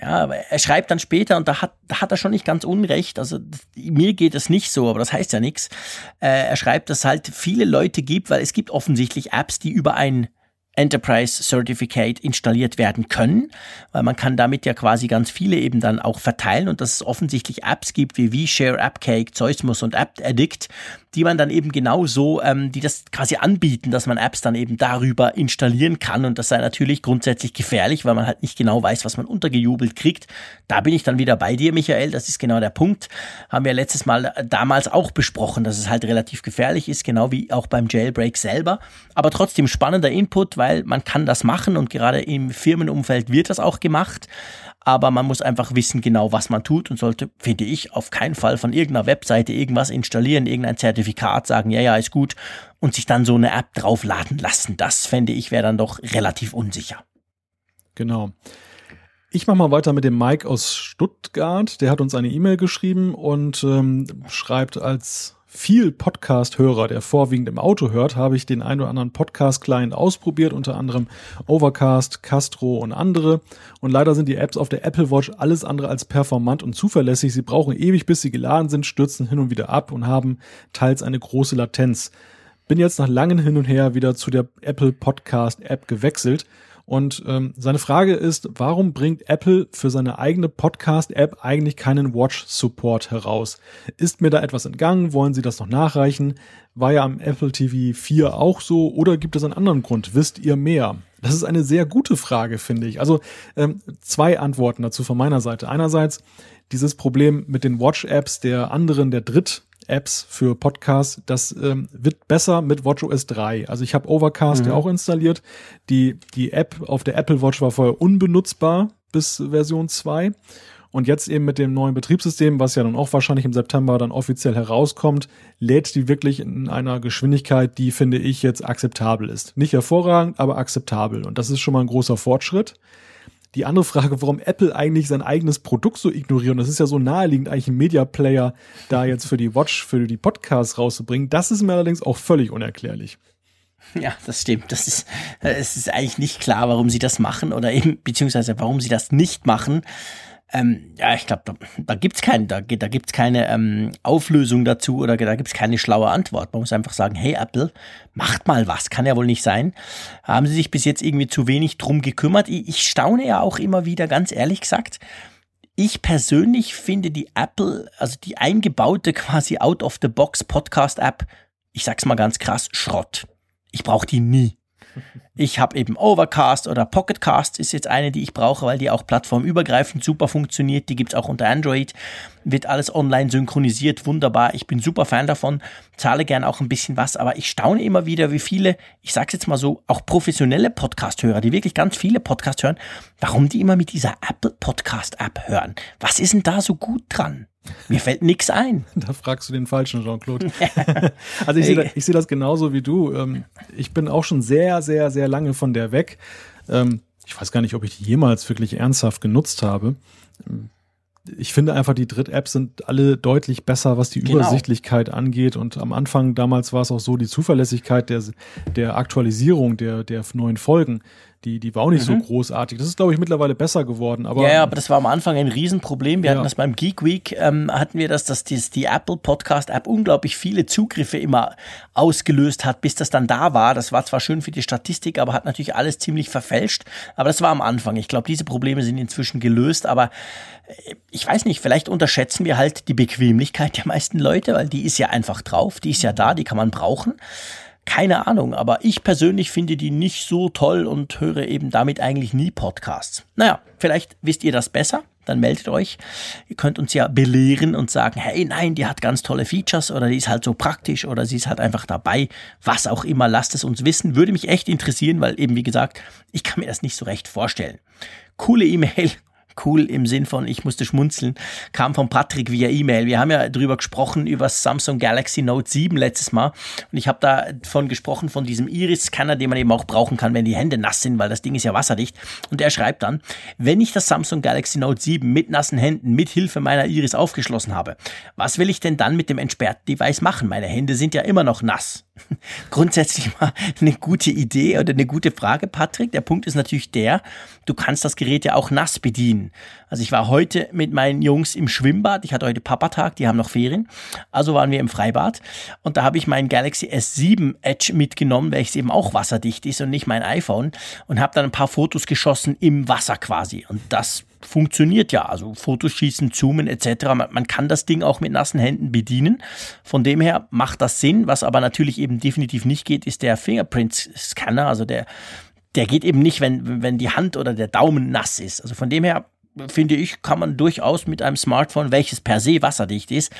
Ja, aber er schreibt dann später, und da hat, da hat er schon nicht ganz unrecht, also mir geht es nicht so, aber das heißt ja nichts. Äh, er schreibt, dass es halt viele Leute gibt, weil es gibt offensichtlich Apps, die über ein Enterprise Certificate installiert werden können, weil man kann damit ja quasi ganz viele eben dann auch verteilen und dass es offensichtlich Apps gibt wie VShare, AppCake, Zeusmus und App Addict, die man dann eben genauso, ähm, die das quasi anbieten, dass man Apps dann eben darüber installieren kann und das sei natürlich grundsätzlich gefährlich, weil man halt nicht genau weiß, was man untergejubelt kriegt. Da bin ich dann wieder bei dir, Michael, das ist genau der Punkt. Haben wir letztes Mal äh, damals auch besprochen, dass es halt relativ gefährlich ist, genau wie auch beim Jailbreak selber, aber trotzdem spannender Input, weil weil man kann das machen und gerade im Firmenumfeld wird das auch gemacht. Aber man muss einfach wissen genau, was man tut und sollte, finde ich, auf keinen Fall von irgendeiner Webseite irgendwas installieren, irgendein Zertifikat sagen, ja, ja, ist gut und sich dann so eine App draufladen lassen. Das fände ich wäre dann doch relativ unsicher. Genau. Ich mache mal weiter mit dem Mike aus Stuttgart. Der hat uns eine E-Mail geschrieben und ähm, schreibt als viel Podcast-Hörer, der vorwiegend im Auto hört, habe ich den ein oder anderen Podcast-Client ausprobiert, unter anderem Overcast, Castro und andere. Und leider sind die Apps auf der Apple Watch alles andere als performant und zuverlässig. Sie brauchen ewig, bis sie geladen sind, stürzen hin und wieder ab und haben teils eine große Latenz. Bin jetzt nach langem Hin und Her wieder zu der Apple Podcast App gewechselt und ähm, seine Frage ist, warum bringt Apple für seine eigene Podcast-App eigentlich keinen Watch-Support heraus? Ist mir da etwas entgangen? Wollen Sie das noch nachreichen? War ja am Apple TV 4 auch so oder gibt es einen anderen Grund? Wisst ihr mehr? Das ist eine sehr gute Frage, finde ich. Also ähm, zwei Antworten dazu von meiner Seite. Einerseits dieses Problem mit den Watch-Apps der anderen, der Dritt Apps für Podcasts. Das ähm, wird besser mit WatchOS 3. Also ich habe Overcast mhm. ja auch installiert. Die, die App auf der Apple Watch war vorher unbenutzbar bis Version 2. Und jetzt eben mit dem neuen Betriebssystem, was ja dann auch wahrscheinlich im September dann offiziell herauskommt, lädt die wirklich in einer Geschwindigkeit, die finde ich jetzt akzeptabel ist. Nicht hervorragend, aber akzeptabel. Und das ist schon mal ein großer Fortschritt. Die andere Frage, warum Apple eigentlich sein eigenes Produkt so ignoriert, das ist ja so naheliegend, eigentlich einen Media Player da jetzt für die Watch, für die Podcasts rauszubringen, das ist mir allerdings auch völlig unerklärlich. Ja, das stimmt. Das ist, es ist eigentlich nicht klar, warum sie das machen oder eben, beziehungsweise warum sie das nicht machen. Ähm, ja, ich glaube, da, da gibt's kein, da, da gibt's keine ähm, Auflösung dazu oder da gibt's keine schlaue Antwort. Man muss einfach sagen, hey Apple, macht mal was, kann ja wohl nicht sein. Haben sie sich bis jetzt irgendwie zu wenig drum gekümmert? Ich, ich staune ja auch immer wieder, ganz ehrlich gesagt. Ich persönlich finde die Apple, also die eingebaute quasi Out-of-the-Box Podcast-App, ich sag's mal ganz krass, Schrott. Ich brauche die nie. Ich habe eben Overcast oder Pocketcast ist jetzt eine, die ich brauche, weil die auch plattformübergreifend super funktioniert. Die gibt es auch unter Android. Wird alles online synchronisiert, wunderbar. Ich bin super Fan davon, zahle gern auch ein bisschen was, aber ich staune immer wieder, wie viele, ich sag's jetzt mal so, auch professionelle Podcast-Hörer, die wirklich ganz viele Podcasts hören, warum die immer mit dieser Apple Podcast-App hören. Was ist denn da so gut dran? Mir fällt nichts ein. Da fragst du den falschen, Jean-Claude. also ich sehe das, seh das genauso wie du. Ähm, ich bin auch schon sehr, sehr, sehr lange von der weg. Ähm, ich weiß gar nicht, ob ich die jemals wirklich ernsthaft genutzt habe. Ich finde einfach, die Dritt-Apps sind alle deutlich besser, was die genau. Übersichtlichkeit angeht. Und am Anfang damals war es auch so, die Zuverlässigkeit der, der Aktualisierung der, der neuen Folgen die, die war auch nicht mhm. so großartig. Das ist, glaube ich, mittlerweile besser geworden. Aber, ja, ja, aber das war am Anfang ein Riesenproblem. Wir ja. hatten das beim Geek Week, ähm, hatten wir das, dass die, die Apple Podcast App unglaublich viele Zugriffe immer ausgelöst hat, bis das dann da war. Das war zwar schön für die Statistik, aber hat natürlich alles ziemlich verfälscht. Aber das war am Anfang. Ich glaube, diese Probleme sind inzwischen gelöst, aber äh, ich weiß nicht, vielleicht unterschätzen wir halt die Bequemlichkeit der meisten Leute, weil die ist ja einfach drauf, die ist ja da, die kann man brauchen. Keine Ahnung, aber ich persönlich finde die nicht so toll und höre eben damit eigentlich nie Podcasts. Naja, vielleicht wisst ihr das besser, dann meldet euch. Ihr könnt uns ja belehren und sagen, hey, nein, die hat ganz tolle Features oder die ist halt so praktisch oder sie ist halt einfach dabei. Was auch immer, lasst es uns wissen. Würde mich echt interessieren, weil eben, wie gesagt, ich kann mir das nicht so recht vorstellen. Coole E-Mail, cool im Sinn von, ich musste schmunzeln, kam von Patrick via E-Mail. Wir haben ja drüber gesprochen, über Samsung Galaxy Note 7 letztes Mal. Und ich habe davon gesprochen, von diesem Iris-Scanner, den man eben auch brauchen kann, wenn die Hände nass sind, weil das Ding ist ja wasserdicht. Und er schreibt dann, wenn ich das Samsung Galaxy Note 7 mit nassen Händen mit Hilfe meiner Iris aufgeschlossen habe, was will ich denn dann mit dem entsperrten Device machen? Meine Hände sind ja immer noch nass. Grundsätzlich mal eine gute Idee oder eine gute Frage, Patrick. Der Punkt ist natürlich der, du kannst das Gerät ja auch nass bedienen. Also ich war heute mit meinen Jungs im Schwimmbad. Ich hatte heute Papatag, die haben noch Ferien. Also waren wir im Freibad und da habe ich meinen Galaxy S7 Edge mitgenommen, welches eben auch wasserdicht ist und nicht mein iPhone und habe dann ein paar Fotos geschossen im Wasser quasi. Und das funktioniert ja. Also Fotos schießen, zoomen etc. Man, kann das Ding auch mit nassen Händen bedienen. Von dem her macht das Sinn. Was aber natürlich eben definitiv nicht geht, ist der Fingerprint-Scanner. Also der, der geht eben nicht, wenn, wenn die Hand oder der Daumen nass ist. Also von dem her finde ich, kann man durchaus mit einem Smartphone, welches per se wasserdicht ist,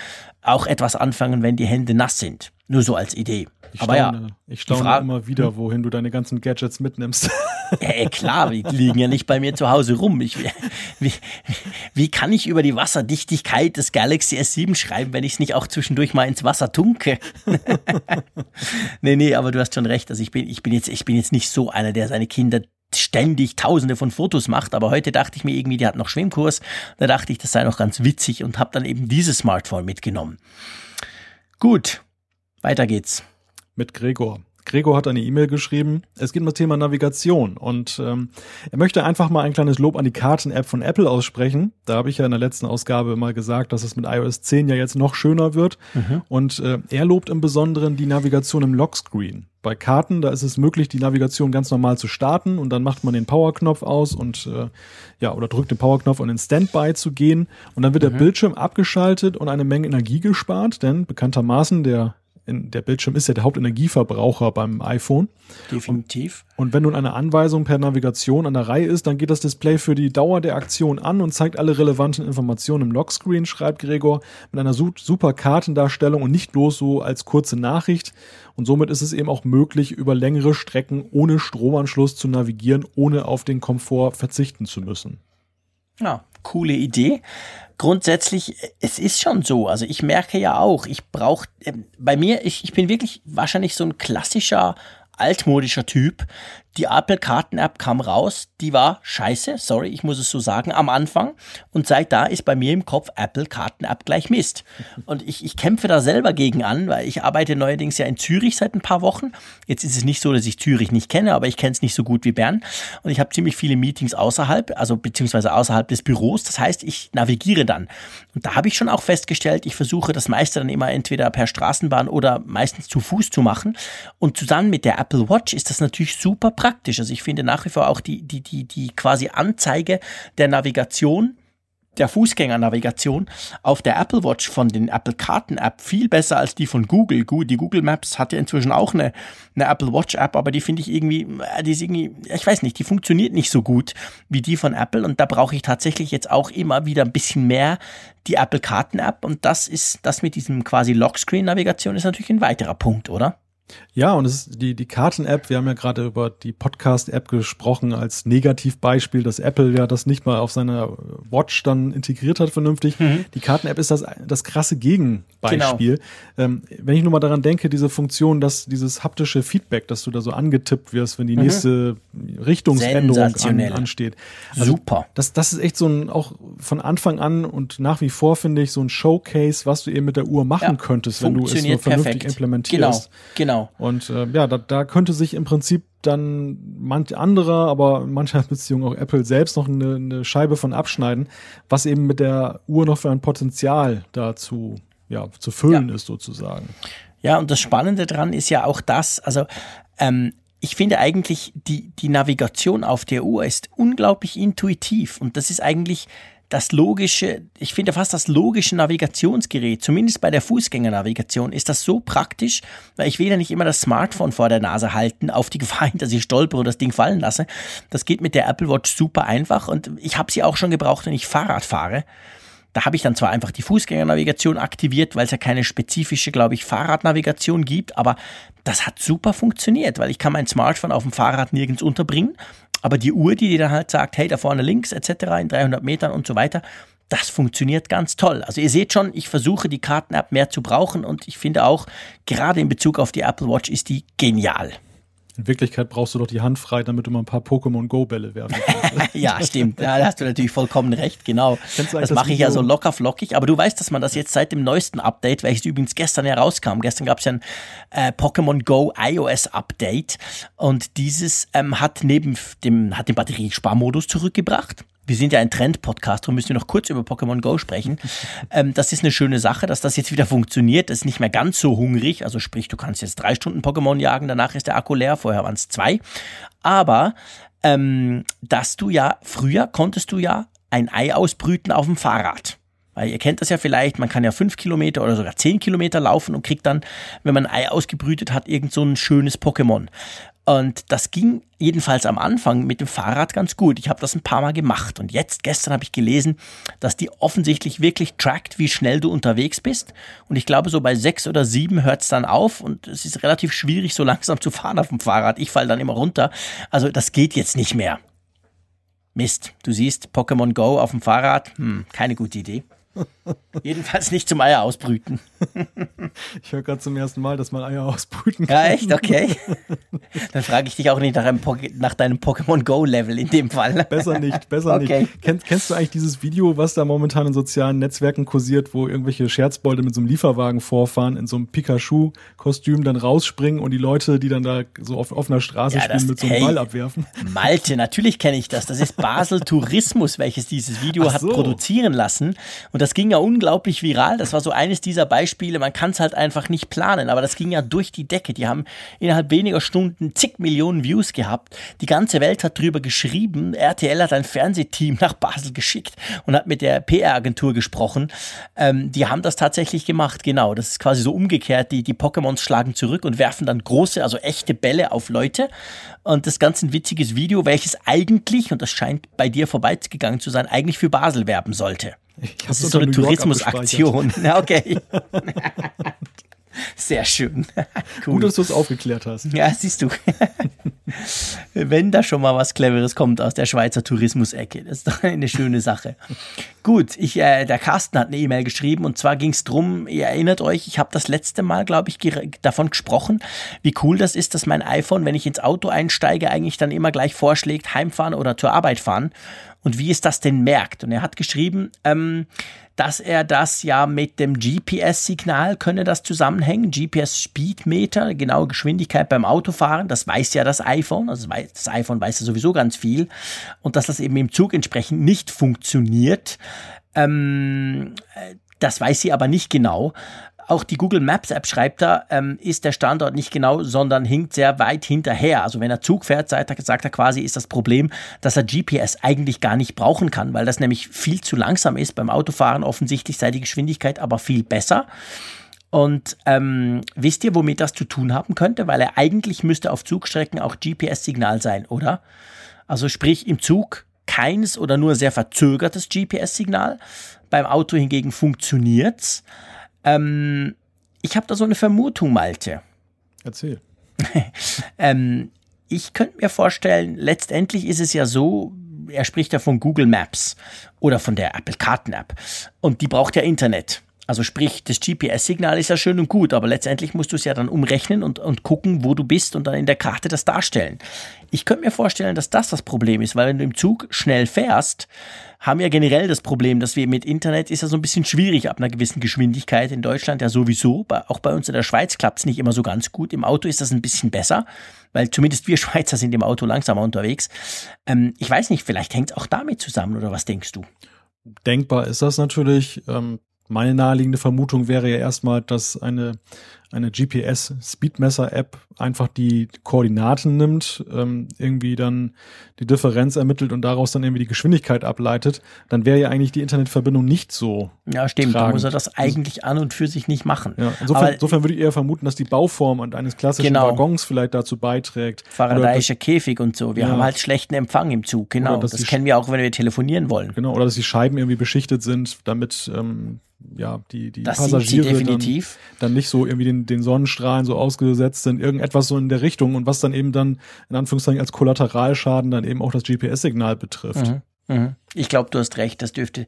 auch etwas anfangen, wenn die Hände nass sind. Nur so als Idee. Ich Aber staune, ja, ich staune immer wieder, hm? wohin du deine ganzen Gadgets mitnimmst. Ja, klar, die liegen ja nicht bei mir zu Hause rum. Ich, wie, wie kann ich über die Wasserdichtigkeit des Galaxy S7 schreiben, wenn ich es nicht auch zwischendurch mal ins Wasser tunke? nee, nee, aber du hast schon recht. Also ich bin, ich bin jetzt, ich bin jetzt nicht so einer, der seine Kinder ständig tausende von Fotos macht, aber heute dachte ich mir irgendwie, die hat noch Schwimmkurs, da dachte ich, das sei noch ganz witzig und habe dann eben dieses Smartphone mitgenommen. Gut, weiter geht's. Mit Gregor. Gregor hat eine E-Mail geschrieben. Es geht um das Thema Navigation und ähm, er möchte einfach mal ein kleines Lob an die Karten-App von Apple aussprechen. Da habe ich ja in der letzten Ausgabe mal gesagt, dass es mit iOS 10 ja jetzt noch schöner wird. Mhm. Und äh, er lobt im Besonderen die Navigation im Lockscreen. Bei Karten, da ist es möglich, die Navigation ganz normal zu starten und dann macht man den Powerknopf aus und äh, ja, oder drückt den Powerknopf, um in Standby zu gehen. Und dann wird mhm. der Bildschirm abgeschaltet und eine Menge Energie gespart, denn bekanntermaßen der in, der Bildschirm ist ja der Hauptenergieverbraucher beim iPhone. Definitiv. Und, und wenn nun eine Anweisung per Navigation an der Reihe ist, dann geht das Display für die Dauer der Aktion an und zeigt alle relevanten Informationen im Lockscreen, schreibt Gregor, mit einer super Kartendarstellung und nicht bloß so als kurze Nachricht. Und somit ist es eben auch möglich, über längere Strecken ohne Stromanschluss zu navigieren, ohne auf den Komfort verzichten zu müssen. Ja, coole Idee grundsätzlich, es ist schon so. Also ich merke ja auch, ich brauche, äh, bei mir, ich, ich bin wirklich wahrscheinlich so ein klassischer altmodischer Typ, die Apple-Karten-App kam raus, die war scheiße, sorry, ich muss es so sagen, am Anfang. Und seit da ist bei mir im Kopf Apple-Karten-App gleich Mist. Und ich, ich kämpfe da selber gegen an, weil ich arbeite neuerdings ja in Zürich seit ein paar Wochen. Jetzt ist es nicht so, dass ich Zürich nicht kenne, aber ich kenne es nicht so gut wie Bern. Und ich habe ziemlich viele Meetings außerhalb, also beziehungsweise außerhalb des Büros. Das heißt, ich navigiere dann. Und da habe ich schon auch festgestellt, ich versuche das meiste dann immer entweder per Straßenbahn oder meistens zu Fuß zu machen. Und zusammen mit der Apple Watch ist das natürlich super praktisch. Also ich finde nach wie vor auch die, die, die, die quasi Anzeige der Navigation der Fußgängernavigation auf der Apple Watch von den Apple Karten App viel besser als die von Google. Die Google Maps hat ja inzwischen auch eine, eine Apple Watch App, aber die finde ich irgendwie, äh, die ist irgendwie, ich weiß nicht, die funktioniert nicht so gut wie die von Apple und da brauche ich tatsächlich jetzt auch immer wieder ein bisschen mehr die Apple Karten App und das ist, das mit diesem quasi Lockscreen Navigation ist natürlich ein weiterer Punkt, oder? Ja, und es ist die, die Karten-App, wir haben ja gerade über die Podcast-App gesprochen als Negativbeispiel, dass Apple ja das nicht mal auf seiner Watch dann integriert hat vernünftig. Mhm. Die Karten-App ist das, das krasse Gegenbeispiel. Genau. Ähm, wenn ich nur mal daran denke, diese Funktion, dass dieses haptische Feedback, dass du da so angetippt wirst, wenn die mhm. nächste Richtungsänderung an, ansteht. Also Super. Das, das ist echt so ein, auch von Anfang an und nach wie vor finde ich so ein Showcase, was du eben mit der Uhr machen ja, könntest, wenn du es nur vernünftig perfekt. implementierst. Genau, genau. Und äh, ja, da, da könnte sich im Prinzip dann manch anderer, aber in mancher Beziehung auch Apple selbst noch eine, eine Scheibe von abschneiden, was eben mit der Uhr noch für ein Potenzial dazu ja, zu füllen ja. ist sozusagen. Ja, und das Spannende dran ist ja auch das, also ähm, ich finde eigentlich, die, die Navigation auf der Uhr ist unglaublich intuitiv und das ist eigentlich das logische, ich finde fast das logische Navigationsgerät, zumindest bei der Fußgängernavigation, ist das so praktisch, weil ich will ja nicht immer das Smartphone vor der Nase halten, auf die Gefahr hin, dass ich stolper und das Ding fallen lasse. Das geht mit der Apple Watch super einfach und ich habe sie auch schon gebraucht, wenn ich Fahrrad fahre. Da habe ich dann zwar einfach die Fußgängernavigation aktiviert, weil es ja keine spezifische, glaube ich, Fahrradnavigation gibt, aber das hat super funktioniert, weil ich kann mein Smartphone auf dem Fahrrad nirgends unterbringen aber die Uhr, die dir dann halt sagt, hey, da vorne links etc. in 300 Metern und so weiter, das funktioniert ganz toll. Also ihr seht schon, ich versuche die Karten-App mehr zu brauchen und ich finde auch, gerade in Bezug auf die Apple Watch ist die genial. In Wirklichkeit brauchst du doch die Hand frei, damit du mal ein paar Pokémon Go-Bälle werfen kannst. ja, stimmt. Da hast du natürlich vollkommen recht, genau. Das mache ich ja so locker flockig. Aber du weißt, dass man das jetzt seit dem neuesten Update, welches übrigens gestern herauskam, gestern gab es ja ein äh, Pokémon Go iOS Update und dieses ähm, hat neben dem, hat den Batteriesparmodus zurückgebracht wir sind ja ein Trend-Podcast, darum müssen wir noch kurz über Pokémon Go sprechen. ähm, das ist eine schöne Sache, dass das jetzt wieder funktioniert. Das ist nicht mehr ganz so hungrig. Also sprich, du kannst jetzt drei Stunden Pokémon jagen, danach ist der Akku leer, vorher waren es zwei. Aber ähm, dass du ja, früher konntest du ja ein Ei ausbrüten auf dem Fahrrad. Weil ihr kennt das ja vielleicht, man kann ja fünf Kilometer oder sogar zehn Kilometer laufen und kriegt dann, wenn man ein Ei ausgebrütet hat, irgend so ein schönes Pokémon. Und das ging jedenfalls am Anfang mit dem Fahrrad ganz gut. Ich habe das ein paar Mal gemacht. Und jetzt, gestern habe ich gelesen, dass die offensichtlich wirklich trackt, wie schnell du unterwegs bist. Und ich glaube, so bei sechs oder sieben hört es dann auf. Und es ist relativ schwierig, so langsam zu fahren auf dem Fahrrad. Ich falle dann immer runter. Also das geht jetzt nicht mehr. Mist, du siehst Pokémon Go auf dem Fahrrad. Hm, keine gute Idee. Jedenfalls nicht zum Eier ausbrüten. ich höre gerade zum ersten Mal, dass man Eier ausbrüten kann. Ja, echt? Okay. Dann frage ich dich auch nicht nach, nach deinem Pokémon Go-Level in dem Fall. Besser nicht, besser okay. nicht. Kennst, kennst du eigentlich dieses Video, was da momentan in sozialen Netzwerken kursiert, wo irgendwelche Scherzbolde mit so einem Lieferwagen vorfahren, in so einem Pikachu-Kostüm dann rausspringen und die Leute, die dann da so auf offener Straße ja, spielen, das, mit so einem hey, Ball abwerfen? Malte, natürlich kenne ich das. Das ist Basel Tourismus, welches dieses Video so. hat produzieren lassen. Und das ging ja unglaublich viral. Das war so eines dieser Beispiele. Man kann es halt einfach nicht planen, aber das ging ja durch die Decke. Die haben innerhalb weniger Stunden zig Millionen Views gehabt. Die ganze Welt hat drüber geschrieben. RTL hat ein Fernsehteam nach Basel geschickt und hat mit der PR-Agentur gesprochen. Ähm, die haben das tatsächlich gemacht, genau. Das ist quasi so umgekehrt. Die, die Pokémons schlagen zurück und werfen dann große, also echte Bälle auf Leute. Und das Ganze ein witziges Video, welches eigentlich, und das scheint bei dir vorbeigegangen zu sein, eigentlich für Basel werben sollte. Das ist so eine Tourismusaktion. okay. Sehr schön. cool. Gut, dass du es aufgeklärt hast. Ja, siehst du. Wenn da schon mal was Cleveres kommt aus der Schweizer Tourismusecke, das ist doch eine schöne Sache. Gut, ich, äh, der Carsten hat eine E-Mail geschrieben und zwar ging es darum, ihr erinnert euch, ich habe das letzte Mal, glaube ich, davon gesprochen, wie cool das ist, dass mein iPhone, wenn ich ins Auto einsteige, eigentlich dann immer gleich vorschlägt, heimfahren oder zur Arbeit fahren und wie es das denn merkt. Und er hat geschrieben, ähm, dass er das ja mit dem GPS-Signal könne das zusammenhängen, GPS-Speedmeter, genaue Geschwindigkeit beim Autofahren, das weiß ja das iPhone, also das iPhone weiß ja sowieso ganz viel und dass das eben im Zug entsprechend nicht funktioniert. Ähm, äh, das weiß sie aber nicht genau. Auch die Google Maps App schreibt da, ähm, ist der Standort nicht genau, sondern hinkt sehr weit hinterher. Also wenn er Zug fährt, sagt er, sagt er quasi, ist das Problem, dass er GPS eigentlich gar nicht brauchen kann, weil das nämlich viel zu langsam ist. Beim Autofahren offensichtlich sei die Geschwindigkeit aber viel besser. Und ähm, wisst ihr, womit das zu tun haben könnte? Weil er eigentlich müsste auf Zugstrecken auch GPS-Signal sein, oder? Also sprich im Zug keines oder nur sehr verzögertes GPS-Signal. Beim Auto hingegen funktioniert's. Ähm, ich habe da so eine Vermutung, Malte. Erzähl. ähm, ich könnte mir vorstellen, letztendlich ist es ja so, er spricht ja von Google Maps oder von der Apple Karten App und die braucht ja Internet. Also sprich, das GPS-Signal ist ja schön und gut, aber letztendlich musst du es ja dann umrechnen und, und gucken, wo du bist und dann in der Karte das darstellen. Ich könnte mir vorstellen, dass das das Problem ist, weil wenn du im Zug schnell fährst, haben wir generell das Problem, dass wir mit Internet ist ja so ein bisschen schwierig ab einer gewissen Geschwindigkeit. In Deutschland ja sowieso, auch bei uns in der Schweiz klappt es nicht immer so ganz gut. Im Auto ist das ein bisschen besser, weil zumindest wir Schweizer sind im Auto langsamer unterwegs. Ähm, ich weiß nicht, vielleicht hängt es auch damit zusammen oder was denkst du? Denkbar ist das natürlich. Ähm, meine naheliegende Vermutung wäre ja erstmal, dass eine, eine GPS-Speedmesser-App einfach die Koordinaten nimmt, ähm, irgendwie dann die Differenz ermittelt und daraus dann irgendwie die Geschwindigkeit ableitet. Dann wäre ja eigentlich die Internetverbindung nicht so. Ja, stimmt. Tragend. Da muss er das eigentlich an und für sich nicht machen. Ja, insofern, Aber, insofern würde ich eher vermuten, dass die Bauform eines klassischen genau. Waggons vielleicht dazu beiträgt. Faradayischer Käfig und so. Wir ja. haben halt schlechten Empfang im Zug. Genau. Das kennen wir auch, wenn wir telefonieren wollen. Genau. Oder dass die Scheiben irgendwie beschichtet sind, damit ähm, ja, die, die das Passagiere dann, dann, nicht so irgendwie den den, den Sonnenstrahlen so ausgesetzt sind, irgendetwas so in der Richtung und was dann eben dann in Anführungszeichen als Kollateralschaden dann eben auch das GPS-Signal betrifft. Mhm. Mhm. Ich glaube, du hast recht, das dürfte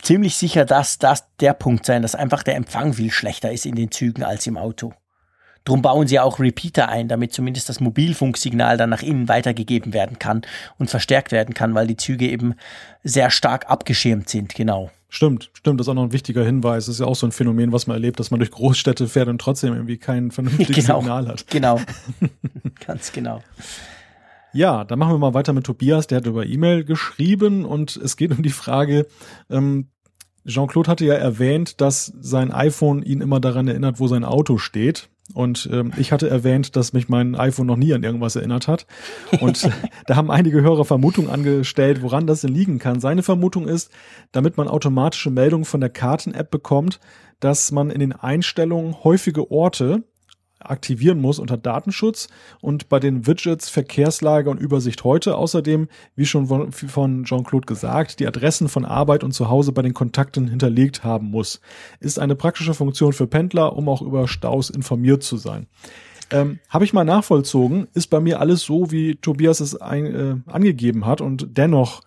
ziemlich sicher das, das der Punkt sein, dass einfach der Empfang viel schlechter ist in den Zügen als im Auto. Drum bauen sie auch Repeater ein, damit zumindest das Mobilfunksignal dann nach innen weitergegeben werden kann und verstärkt werden kann, weil die Züge eben sehr stark abgeschirmt sind, genau. Stimmt, stimmt, das ist auch noch ein wichtiger Hinweis. Das ist ja auch so ein Phänomen, was man erlebt, dass man durch Großstädte fährt und trotzdem irgendwie kein vernünftiges genau, Signal hat. Genau, ganz genau. Ja, dann machen wir mal weiter mit Tobias. Der hat über E-Mail geschrieben und es geht um die Frage, ähm, Jean-Claude hatte ja erwähnt, dass sein iPhone ihn immer daran erinnert, wo sein Auto steht. Und ähm, ich hatte erwähnt, dass mich mein iPhone noch nie an irgendwas erinnert hat. Und da haben einige Hörer Vermutungen angestellt, woran das denn liegen kann. Seine Vermutung ist, damit man automatische Meldungen von der Karten-App bekommt, dass man in den Einstellungen häufige Orte aktivieren muss unter Datenschutz und bei den Widgets Verkehrslage und Übersicht heute außerdem, wie schon von Jean-Claude gesagt, die Adressen von Arbeit und zu Hause bei den Kontakten hinterlegt haben muss. Ist eine praktische Funktion für Pendler, um auch über Staus informiert zu sein. Ähm, Habe ich mal nachvollzogen, ist bei mir alles so, wie Tobias es ein, äh, angegeben hat und dennoch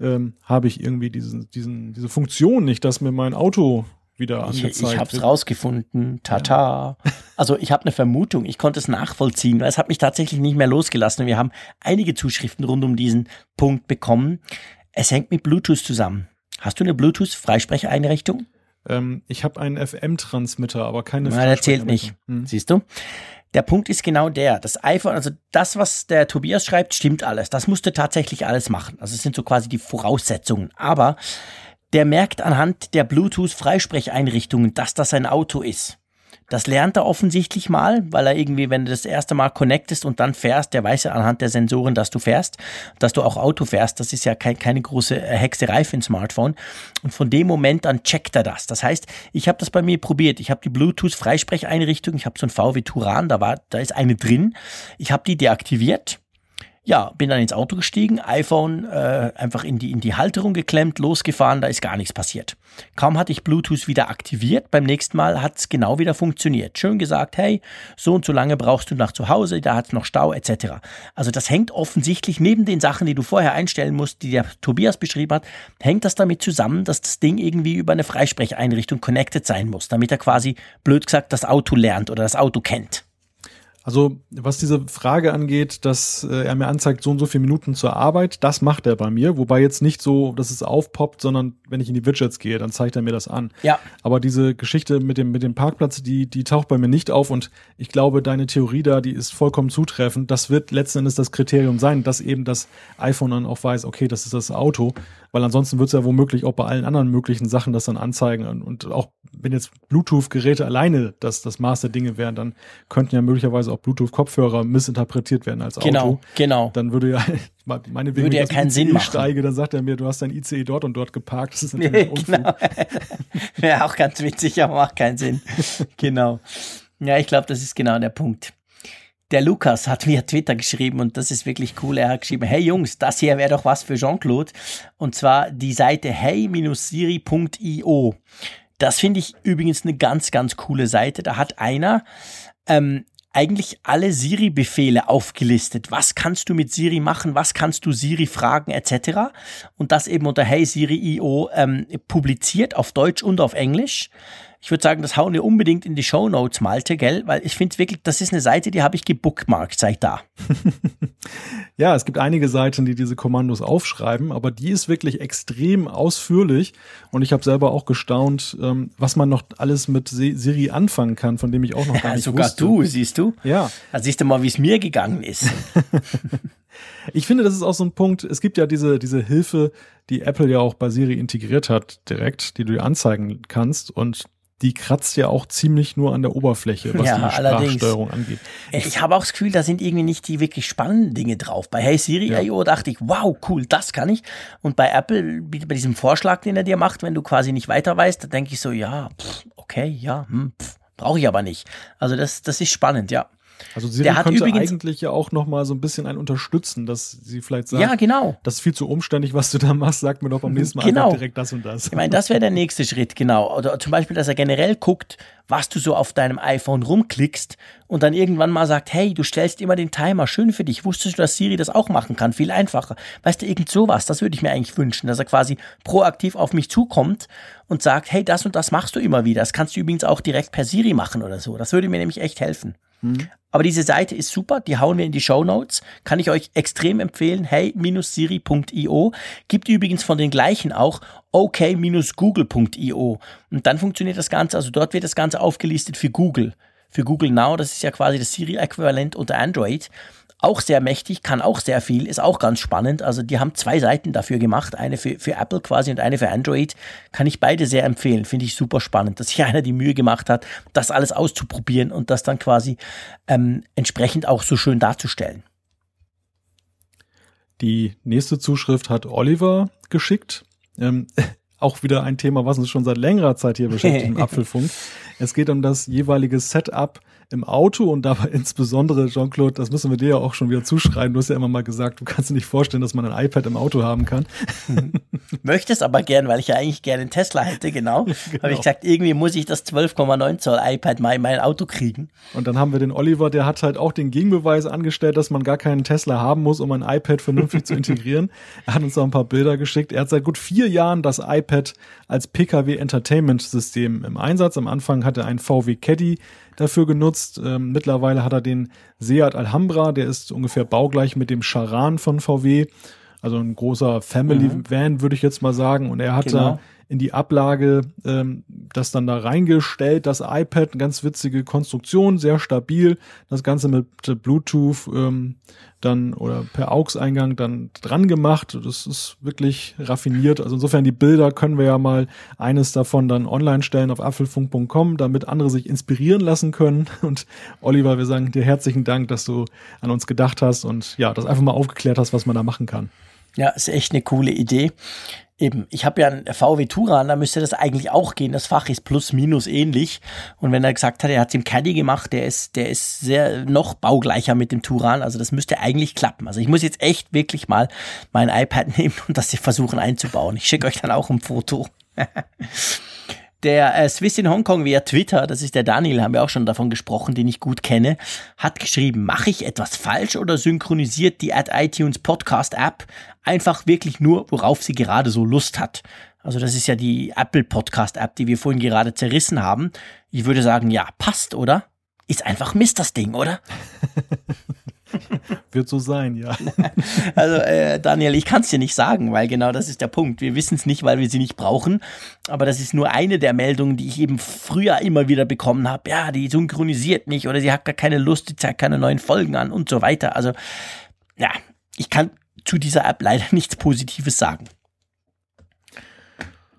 ähm, habe ich irgendwie diesen, diesen, diese Funktion nicht, dass mir mein Auto wieder angezeigt Ich, ich habe es rausgefunden. Tata. Ja. Also ich habe eine Vermutung. Ich konnte es nachvollziehen, weil es hat mich tatsächlich nicht mehr losgelassen. wir haben einige Zuschriften rund um diesen Punkt bekommen. Es hängt mit Bluetooth zusammen. Hast du eine Bluetooth-Freisprecheinrichtung? Ähm, ich habe einen FM-Transmitter, aber keine Nein, der zählt nicht. Hm. Siehst du? Der Punkt ist genau der. Das iPhone, also das, was der Tobias schreibt, stimmt alles. Das musste tatsächlich alles machen. Also es sind so quasi die Voraussetzungen. Aber der merkt anhand der Bluetooth-Freisprecheinrichtungen, dass das ein Auto ist. Das lernt er offensichtlich mal, weil er irgendwie, wenn du das erste Mal connectest und dann fährst, der weiß ja anhand der Sensoren, dass du fährst, dass du auch Auto fährst. Das ist ja kein, keine große äh, Hexerei für ein Smartphone. Und von dem Moment an checkt er das. Das heißt, ich habe das bei mir probiert. Ich habe die Bluetooth-Freisprecheinrichtung. Ich habe so ein VW Turan, da war, da ist eine drin. Ich habe die deaktiviert ja, bin dann ins Auto gestiegen, iPhone äh, einfach in die, in die Halterung geklemmt, losgefahren, da ist gar nichts passiert. Kaum hatte ich Bluetooth wieder aktiviert, beim nächsten Mal hat es genau wieder funktioniert. Schön gesagt, hey, so und so lange brauchst du nach zu Hause, da hat es noch Stau etc. Also das hängt offensichtlich neben den Sachen, die du vorher einstellen musst, die der Tobias beschrieben hat, hängt das damit zusammen, dass das Ding irgendwie über eine Freisprecheinrichtung connected sein muss, damit er quasi, blöd gesagt, das Auto lernt oder das Auto kennt. Also was diese Frage angeht, dass äh, er mir anzeigt, so und so viele Minuten zur Arbeit, das macht er bei mir. Wobei jetzt nicht so, dass es aufpoppt, sondern wenn ich in die Widgets gehe, dann zeigt er mir das an. Ja. Aber diese Geschichte mit dem, mit dem Parkplatz, die, die taucht bei mir nicht auf. Und ich glaube, deine Theorie da, die ist vollkommen zutreffend. Das wird letzten Endes das Kriterium sein, dass eben das iPhone dann auch weiß, okay, das ist das Auto. Weil ansonsten wird es ja womöglich auch bei allen anderen möglichen Sachen das dann anzeigen. Und auch wenn jetzt Bluetooth-Geräte alleine das, das Maß der Dinge wären, dann könnten ja möglicherweise auch Bluetooth-Kopfhörer missinterpretiert werden als Auto. Genau, genau. Dann würde ja, meine würde ja keinen Sinn machen. steige, dann sagt er mir, du hast dein ICE dort und dort geparkt. Das ist natürlich Unfug. genau. Wäre auch ganz witzig, aber macht keinen Sinn. genau. Ja, ich glaube, das ist genau der Punkt. Der Lukas hat via Twitter geschrieben und das ist wirklich cool. Er hat geschrieben, hey Jungs, das hier wäre doch was für Jean-Claude. Und zwar die Seite hey-siri.io. Das finde ich übrigens eine ganz, ganz coole Seite. Da hat einer ähm, eigentlich alle Siri-Befehle aufgelistet. Was kannst du mit Siri machen? Was kannst du Siri fragen etc. Und das eben unter Hey Siri.io ähm, publiziert auf Deutsch und auf Englisch. Ich würde sagen, das hauen wir unbedingt in die Show Notes, Malte, gell? Weil ich finde wirklich, das ist eine Seite, die habe ich gebookmarkt seit da. ja, es gibt einige Seiten, die diese Kommandos aufschreiben, aber die ist wirklich extrem ausführlich und ich habe selber auch gestaunt, ähm, was man noch alles mit Siri anfangen kann, von dem ich auch noch gar nicht Sogar wusste. Sogar du, siehst du? Ja. Da siehst du mal, wie es mir gegangen ist. Ich finde, das ist auch so ein Punkt. Es gibt ja diese, diese Hilfe, die Apple ja auch bei Siri integriert hat, direkt, die du dir anzeigen kannst. Und die kratzt ja auch ziemlich nur an der Oberfläche, was ja, die Sprachsteuerung angeht. Ich, ich habe auch das Gefühl, da sind irgendwie nicht die wirklich spannenden Dinge drauf. Bei Hey Siri ja. IO dachte ich, wow, cool, das kann ich. Und bei Apple, bei diesem Vorschlag, den er dir macht, wenn du quasi nicht weiter weißt, da denke ich so, ja, pff, okay, ja, hm, brauche ich aber nicht. Also das, das ist spannend, ja. Also Siri Der hat könnte übrigens- eigentlich ja auch noch mal so ein bisschen ein unterstützen, dass sie vielleicht sagt, Ja, genau. das ist viel zu umständlich, was du da machst, sag mir doch beim nächsten Mal Genau. einfach direkt das und das. Ich meine, das wäre der nächste Schritt, genau. Oder zum Beispiel, dass er generell guckt, was du so auf deinem iPhone rumklickst und dann irgendwann mal sagt, hey, du stellst immer den Timer, schön für dich. Wusstest du, dass Siri das auch machen kann? Viel einfacher. Weißt du, irgend sowas, das würde ich mir eigentlich wünschen, dass er quasi proaktiv auf mich zukommt und sagt, hey, das und das machst du immer wieder. Das kannst du übrigens auch direkt per Siri machen oder so. Das würde mir nämlich echt helfen. Aber diese Seite ist super, die hauen wir in die Show Notes. Kann ich euch extrem empfehlen. Hey-siri.io. Gibt übrigens von den gleichen auch ok-google.io. Und dann funktioniert das Ganze, also dort wird das Ganze aufgelistet für Google. Für Google Now, das ist ja quasi das Siri-Äquivalent unter Android. Auch sehr mächtig, kann auch sehr viel, ist auch ganz spannend. Also die haben zwei Seiten dafür gemacht, eine für, für Apple quasi und eine für Android. Kann ich beide sehr empfehlen, finde ich super spannend, dass sich einer die Mühe gemacht hat, das alles auszuprobieren und das dann quasi ähm, entsprechend auch so schön darzustellen. Die nächste Zuschrift hat Oliver geschickt. Ähm, auch wieder ein Thema, was uns schon seit längerer Zeit hier beschäftigt im Apfelfunk. Es geht um das jeweilige Setup im Auto und dabei insbesondere, Jean-Claude, das müssen wir dir ja auch schon wieder zuschreiben. Du hast ja immer mal gesagt, du kannst dir nicht vorstellen, dass man ein iPad im Auto haben kann. Möchte es aber gern, weil ich ja eigentlich gerne einen Tesla hätte, genau. Habe ich gesagt, irgendwie muss ich das 12,9 Zoll iPad mal in mein Auto kriegen. Und dann haben wir den Oliver, der hat halt auch den Gegenbeweis angestellt, dass man gar keinen Tesla haben muss, um ein iPad vernünftig zu integrieren. Er hat uns noch ein paar Bilder geschickt. Er hat seit gut vier Jahren das iPad als PKW Entertainment System im Einsatz. Am Anfang hat er einen VW Caddy dafür genutzt. Ähm, mittlerweile hat er den Seat Alhambra, der ist ungefähr baugleich mit dem Charan von VW. Also ein großer Family Van, würde ich jetzt mal sagen. Und er hat Genau. da in die Ablage ähm, das dann da reingestellt, das iPad, eine ganz witzige Konstruktion, sehr stabil, das Ganze mit äh, Bluetooth ähm, dann oder per AUX-Eingang dann dran gemacht. Das ist wirklich raffiniert. Also insofern die Bilder können wir ja mal eines davon dann online stellen auf apfelfunk.com, damit andere sich inspirieren lassen können. Und Oliver, wir sagen dir herzlichen Dank, dass du an uns gedacht hast und ja, das einfach mal aufgeklärt hast, was man da machen kann. Ja, ist echt eine coole Idee. Eben, ich habe ja einen VW Touran, da müsste das eigentlich auch gehen. Das Fach ist plus minus ähnlich. Und wenn er gesagt hat, er hat es im Caddy gemacht, der ist, der ist sehr noch baugleicher mit dem Touran. Also das müsste eigentlich klappen. Also ich muss jetzt echt wirklich mal mein iPad nehmen und das hier versuchen einzubauen. Ich schicke euch dann auch ein Foto. Der äh, Swiss in Hongkong via Twitter, das ist der Daniel, haben wir auch schon davon gesprochen, den ich gut kenne, hat geschrieben, mache ich etwas falsch oder synchronisiert die Ad iTunes Podcast App einfach wirklich nur, worauf sie gerade so Lust hat? Also das ist ja die Apple Podcast App, die wir vorhin gerade zerrissen haben. Ich würde sagen, ja, passt, oder? Ist einfach Mist, das Ding, oder? Wird so sein, ja. Also äh, Daniel, ich kann es dir nicht sagen, weil genau das ist der Punkt. Wir wissen es nicht, weil wir sie nicht brauchen. Aber das ist nur eine der Meldungen, die ich eben früher immer wieder bekommen habe. Ja, die synchronisiert nicht oder sie hat gar keine Lust, die zeigt keine neuen Folgen an und so weiter. Also ja, ich kann zu dieser App leider nichts Positives sagen.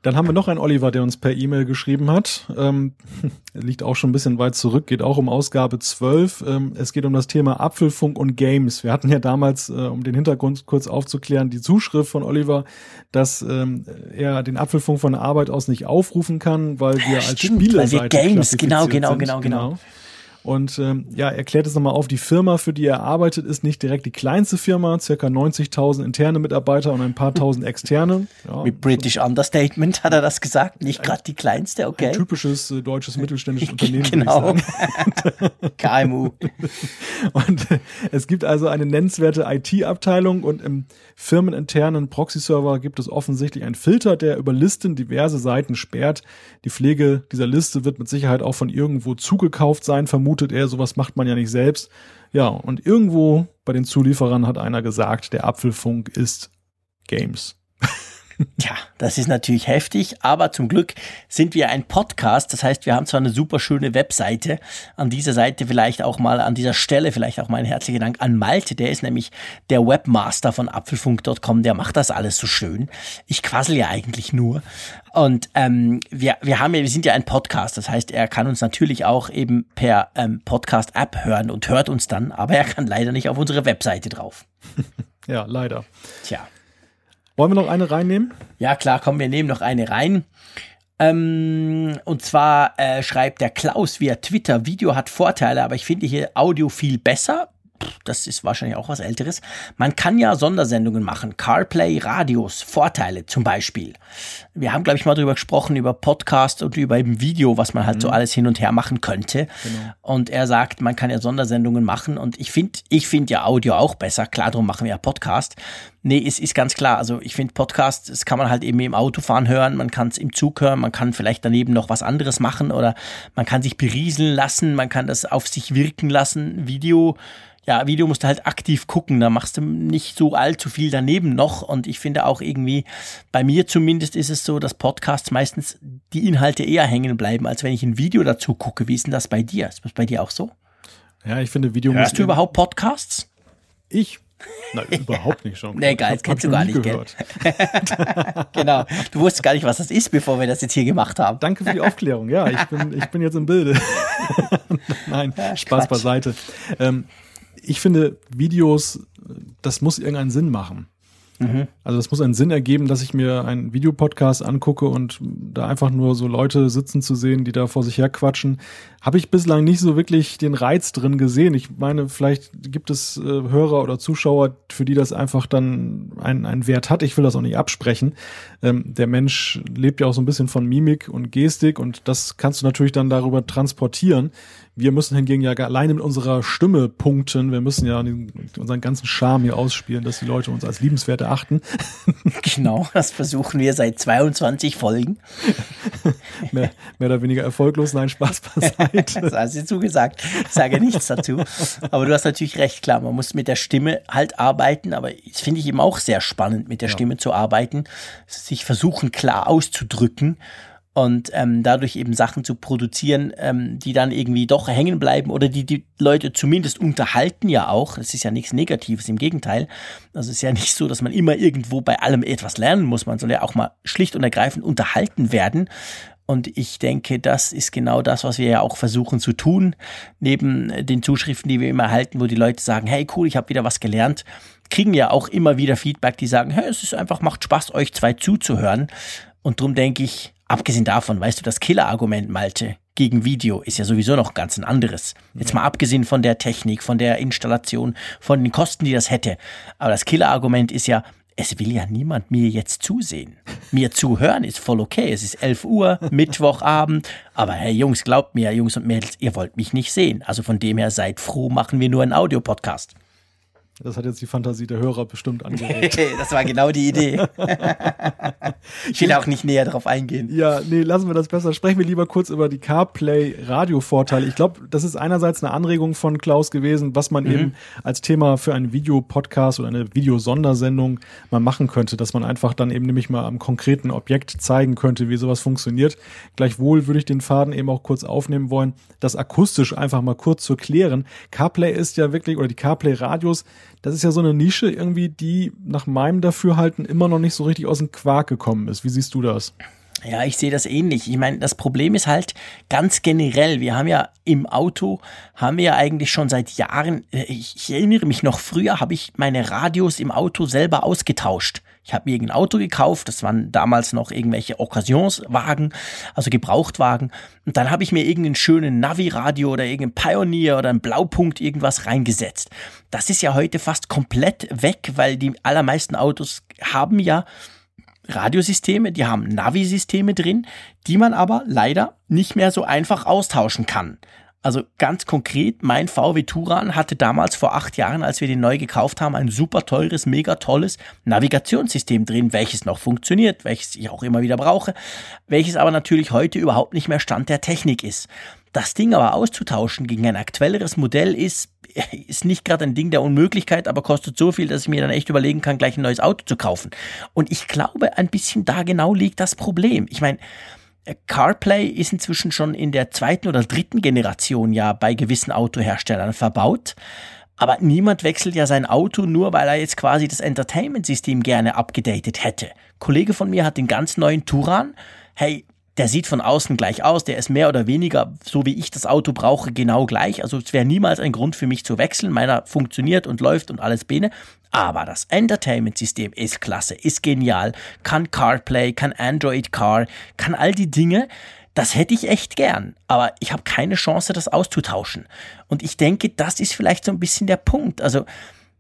Dann haben wir noch einen Oliver, der uns per E-Mail geschrieben hat. Ähm, liegt auch schon ein bisschen weit zurück, geht auch um Ausgabe 12. Ähm, es geht um das Thema Apfelfunk und Games. Wir hatten ja damals, äh, um den Hintergrund kurz aufzuklären, die Zuschrift von Oliver, dass ähm, er den Apfelfunk von der Arbeit aus nicht aufrufen kann, weil wir als Stimmt, weil wir Games, genau, klassifiziert genau, sind. genau, genau. Und ähm, ja, er klärt es nochmal auf, die Firma, für die er arbeitet, ist nicht direkt die kleinste Firma, circa 90.000 interne Mitarbeiter und ein paar tausend externe. Ja, Mit British Understatement hat er das gesagt, nicht gerade die kleinste, ein okay. typisches äh, deutsches mittelständisches Unternehmen. Genau. KMU. Und äh, es gibt also eine nennenswerte IT-Abteilung und im firmeninternen Proxy-Server gibt es offensichtlich einen Filter, der über Listen diverse Seiten sperrt. Die Pflege dieser Liste wird mit Sicherheit auch von irgendwo zugekauft sein, vermutet er. Sowas macht man ja nicht selbst. Ja, und irgendwo bei den Zulieferern hat einer gesagt, der Apfelfunk ist Games. Tja, das ist natürlich heftig, aber zum Glück sind wir ein Podcast. Das heißt, wir haben zwar eine super schöne Webseite. An dieser Seite vielleicht auch mal, an dieser Stelle vielleicht auch mal ein herzlicher Dank an Malte. Der ist nämlich der Webmaster von apfelfunk.com. Der macht das alles so schön. Ich quassel ja eigentlich nur. Und ähm, wir, wir haben ja, wir sind ja ein Podcast. Das heißt, er kann uns natürlich auch eben per ähm, Podcast-App hören und hört uns dann, aber er kann leider nicht auf unsere Webseite drauf. Ja, leider. Tja. Wollen wir noch eine reinnehmen? Ja, klar, komm, wir nehmen noch eine rein. Ähm, und zwar äh, schreibt der Klaus via Twitter, Video hat Vorteile, aber ich finde hier Audio viel besser das ist wahrscheinlich auch was Älteres. Man kann ja Sondersendungen machen. CarPlay, Radios, Vorteile zum Beispiel. Wir haben, glaube ich, mal drüber gesprochen, über Podcast und über eben Video, was man halt mhm. so alles hin und her machen könnte. Genau. Und er sagt, man kann ja Sondersendungen machen. Und ich finde, ich finde ja Audio auch besser. Klar, darum machen wir ja Podcast. Nee, ist, ist ganz klar. Also ich finde Podcast, das kann man halt eben im Autofahren hören, man kann es im Zug hören, man kann vielleicht daneben noch was anderes machen oder man kann sich berieseln lassen, man kann das auf sich wirken lassen. Video ja, Video musst du halt aktiv gucken, da machst du nicht so allzu viel daneben noch. Und ich finde auch irgendwie, bei mir zumindest ist es so, dass Podcasts meistens die Inhalte eher hängen bleiben, als wenn ich ein Video dazu gucke. Wie ist denn das bei dir? Ist das bei dir auch so? Ja, ich finde Video. Hörst du überhaupt Podcasts? Ich? Nein, überhaupt nicht schon. Nee, geil, das kennst du gar nicht, gehört. genau. Du wusstest gar nicht, was das ist, bevor wir das jetzt hier gemacht haben. Danke für die Aufklärung. Ja, ich bin, ich bin jetzt im Bilde. Nein, ja, Spaß Quatsch. beiseite. Ähm, ich finde, Videos, das muss irgendeinen Sinn machen. Mhm. Also das muss einen Sinn ergeben, dass ich mir einen Videopodcast angucke und da einfach nur so Leute sitzen zu sehen, die da vor sich her quatschen, habe ich bislang nicht so wirklich den Reiz drin gesehen. Ich meine, vielleicht gibt es äh, Hörer oder Zuschauer, für die das einfach dann einen, einen Wert hat. Ich will das auch nicht absprechen. Ähm, der Mensch lebt ja auch so ein bisschen von Mimik und Gestik und das kannst du natürlich dann darüber transportieren. Wir müssen hingegen ja alleine mit unserer Stimme punkten. Wir müssen ja unseren ganzen Charme hier ausspielen, dass die Leute uns als liebenswert erachten. Genau, das versuchen wir seit 22 Folgen. mehr, mehr oder weniger erfolglos, nein, Spaß beiseite. das hast du zugesagt. Ich sage nichts dazu. Aber du hast natürlich recht, klar, man muss mit der Stimme halt arbeiten, aber das finde ich eben auch sehr spannend, mit der ja. Stimme zu arbeiten, sich versuchen klar auszudrücken und ähm, dadurch eben Sachen zu produzieren, ähm, die dann irgendwie doch hängen bleiben oder die die Leute zumindest unterhalten ja auch. Es ist ja nichts Negatives, im Gegenteil. Also es ist ja nicht so, dass man immer irgendwo bei allem etwas lernen muss. Man soll ja auch mal schlicht und ergreifend unterhalten werden. Und ich denke, das ist genau das, was wir ja auch versuchen zu tun. Neben den Zuschriften, die wir immer erhalten, wo die Leute sagen, hey cool, ich habe wieder was gelernt, kriegen ja auch immer wieder Feedback, die sagen, hey, es ist einfach, macht Spaß, euch zwei zuzuhören. Und darum denke ich, Abgesehen davon, weißt du, das Killer-Argument, Malte, gegen Video ist ja sowieso noch ganz ein anderes. Jetzt mal abgesehen von der Technik, von der Installation, von den Kosten, die das hätte. Aber das Killer-Argument ist ja, es will ja niemand mir jetzt zusehen. Mir zuhören ist voll okay. Es ist 11 Uhr, Mittwochabend. Aber hey Jungs, glaubt mir, Jungs und Mädels, ihr wollt mich nicht sehen. Also von dem her seid froh, machen wir nur einen Audiopodcast. Das hat jetzt die Fantasie der Hörer bestimmt angeregt. das war genau die Idee. ich will auch nicht näher darauf eingehen. Ja, nee, lassen wir das besser. Sprechen wir lieber kurz über die CarPlay-Radio-Vorteile. Ich glaube, das ist einerseits eine Anregung von Klaus gewesen, was man mhm. eben als Thema für einen Videopodcast oder eine Videosondersendung mal machen könnte, dass man einfach dann eben nämlich mal am konkreten Objekt zeigen könnte, wie sowas funktioniert. Gleichwohl würde ich den Faden eben auch kurz aufnehmen wollen, das akustisch einfach mal kurz zu klären. CarPlay ist ja wirklich, oder die CarPlay-Radios, das ist ja so eine Nische irgendwie, die nach meinem Dafürhalten immer noch nicht so richtig aus dem Quark gekommen ist. Wie siehst du das? Ja, ich sehe das ähnlich. Ich meine, das Problem ist halt ganz generell. Wir haben ja im Auto, haben wir ja eigentlich schon seit Jahren, äh, ich, ich erinnere mich noch, früher habe ich meine Radios im Auto selber ausgetauscht. Ich habe mir irgendein Auto gekauft, das waren damals noch irgendwelche Occasionswagen, also Gebrauchtwagen. Und dann habe ich mir irgendeinen schönen Navi-Radio oder irgendein Pioneer oder ein Blaupunkt irgendwas reingesetzt. Das ist ja heute fast komplett weg, weil die allermeisten Autos haben ja Radiosysteme, die haben Navi-Systeme drin, die man aber leider nicht mehr so einfach austauschen kann. Also ganz konkret, mein VW Turan hatte damals vor acht Jahren, als wir den neu gekauft haben, ein super teures, mega tolles Navigationssystem drin, welches noch funktioniert, welches ich auch immer wieder brauche, welches aber natürlich heute überhaupt nicht mehr Stand der Technik ist. Das Ding aber auszutauschen gegen ein aktuelleres Modell ist, ist nicht gerade ein Ding der Unmöglichkeit, aber kostet so viel, dass ich mir dann echt überlegen kann, gleich ein neues Auto zu kaufen. Und ich glaube, ein bisschen da genau liegt das Problem. Ich meine, CarPlay ist inzwischen schon in der zweiten oder dritten Generation ja bei gewissen Autoherstellern verbaut. Aber niemand wechselt ja sein Auto nur, weil er jetzt quasi das Entertainment-System gerne abgedatet hätte. Ein Kollege von mir hat den ganz neuen Turan. Hey, der sieht von außen gleich aus, der ist mehr oder weniger, so wie ich das Auto brauche, genau gleich. Also es wäre niemals ein Grund für mich zu wechseln. Meiner funktioniert und läuft und alles Bene. Aber das Entertainment-System ist klasse, ist genial, kann CarPlay, kann Android Car, kann all die Dinge. Das hätte ich echt gern, aber ich habe keine Chance, das auszutauschen. Und ich denke, das ist vielleicht so ein bisschen der Punkt. Also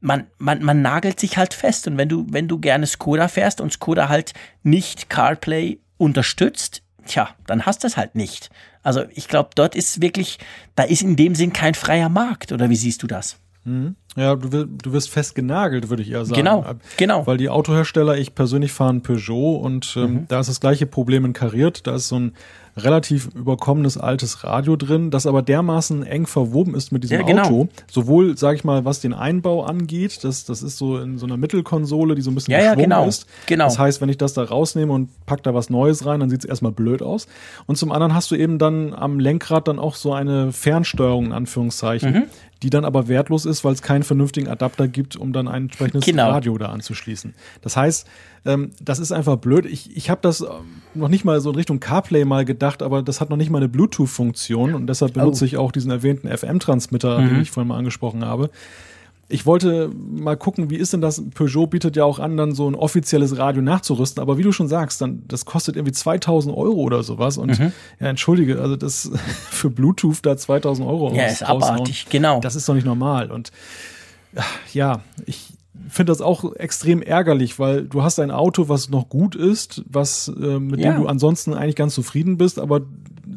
man, man, man nagelt sich halt fest. Und wenn du, wenn du gerne Skoda fährst und Skoda halt nicht CarPlay unterstützt, tja, dann hast du es halt nicht. Also ich glaube, dort ist wirklich, da ist in dem Sinn kein freier Markt. Oder wie siehst du das? Mhm. Ja, du, du wirst fest genagelt, würde ich eher sagen. Genau, genau. Weil die Autohersteller, ich persönlich fahre ein Peugeot und ähm, mhm. da ist das gleiche Problem in kariert. Da ist so ein relativ überkommenes altes Radio drin, das aber dermaßen eng verwoben ist mit diesem ja, genau. Auto. Sowohl, sage ich mal, was den Einbau angeht, das, das ist so in so einer Mittelkonsole, die so ein bisschen ja, ja, genau. ist. Genau. Das heißt, wenn ich das da rausnehme und pack da was Neues rein, dann sieht es erstmal blöd aus. Und zum anderen hast du eben dann am Lenkrad dann auch so eine Fernsteuerung in Anführungszeichen, mhm. Die dann aber wertlos ist, weil es keinen vernünftigen Adapter gibt, um dann ein entsprechendes genau. Radio da anzuschließen. Das heißt, ähm, das ist einfach blöd. Ich, ich habe das ähm, noch nicht mal so in Richtung CarPlay mal gedacht, aber das hat noch nicht mal eine Bluetooth-Funktion und deshalb benutze oh. ich auch diesen erwähnten FM-Transmitter, mhm. den ich vorhin mal angesprochen habe. Ich wollte mal gucken, wie ist denn das? Peugeot bietet ja auch an, dann so ein offizielles Radio nachzurüsten, aber wie du schon sagst, dann das kostet irgendwie 2000 Euro oder sowas und mhm. ja, entschuldige, also das für Bluetooth da 2000 Euro Ja, ist abartig, genau. Das ist doch nicht normal und ja, ich, finde das auch extrem ärgerlich, weil du hast ein Auto, was noch gut ist, was äh, mit ja. dem du ansonsten eigentlich ganz zufrieden bist, aber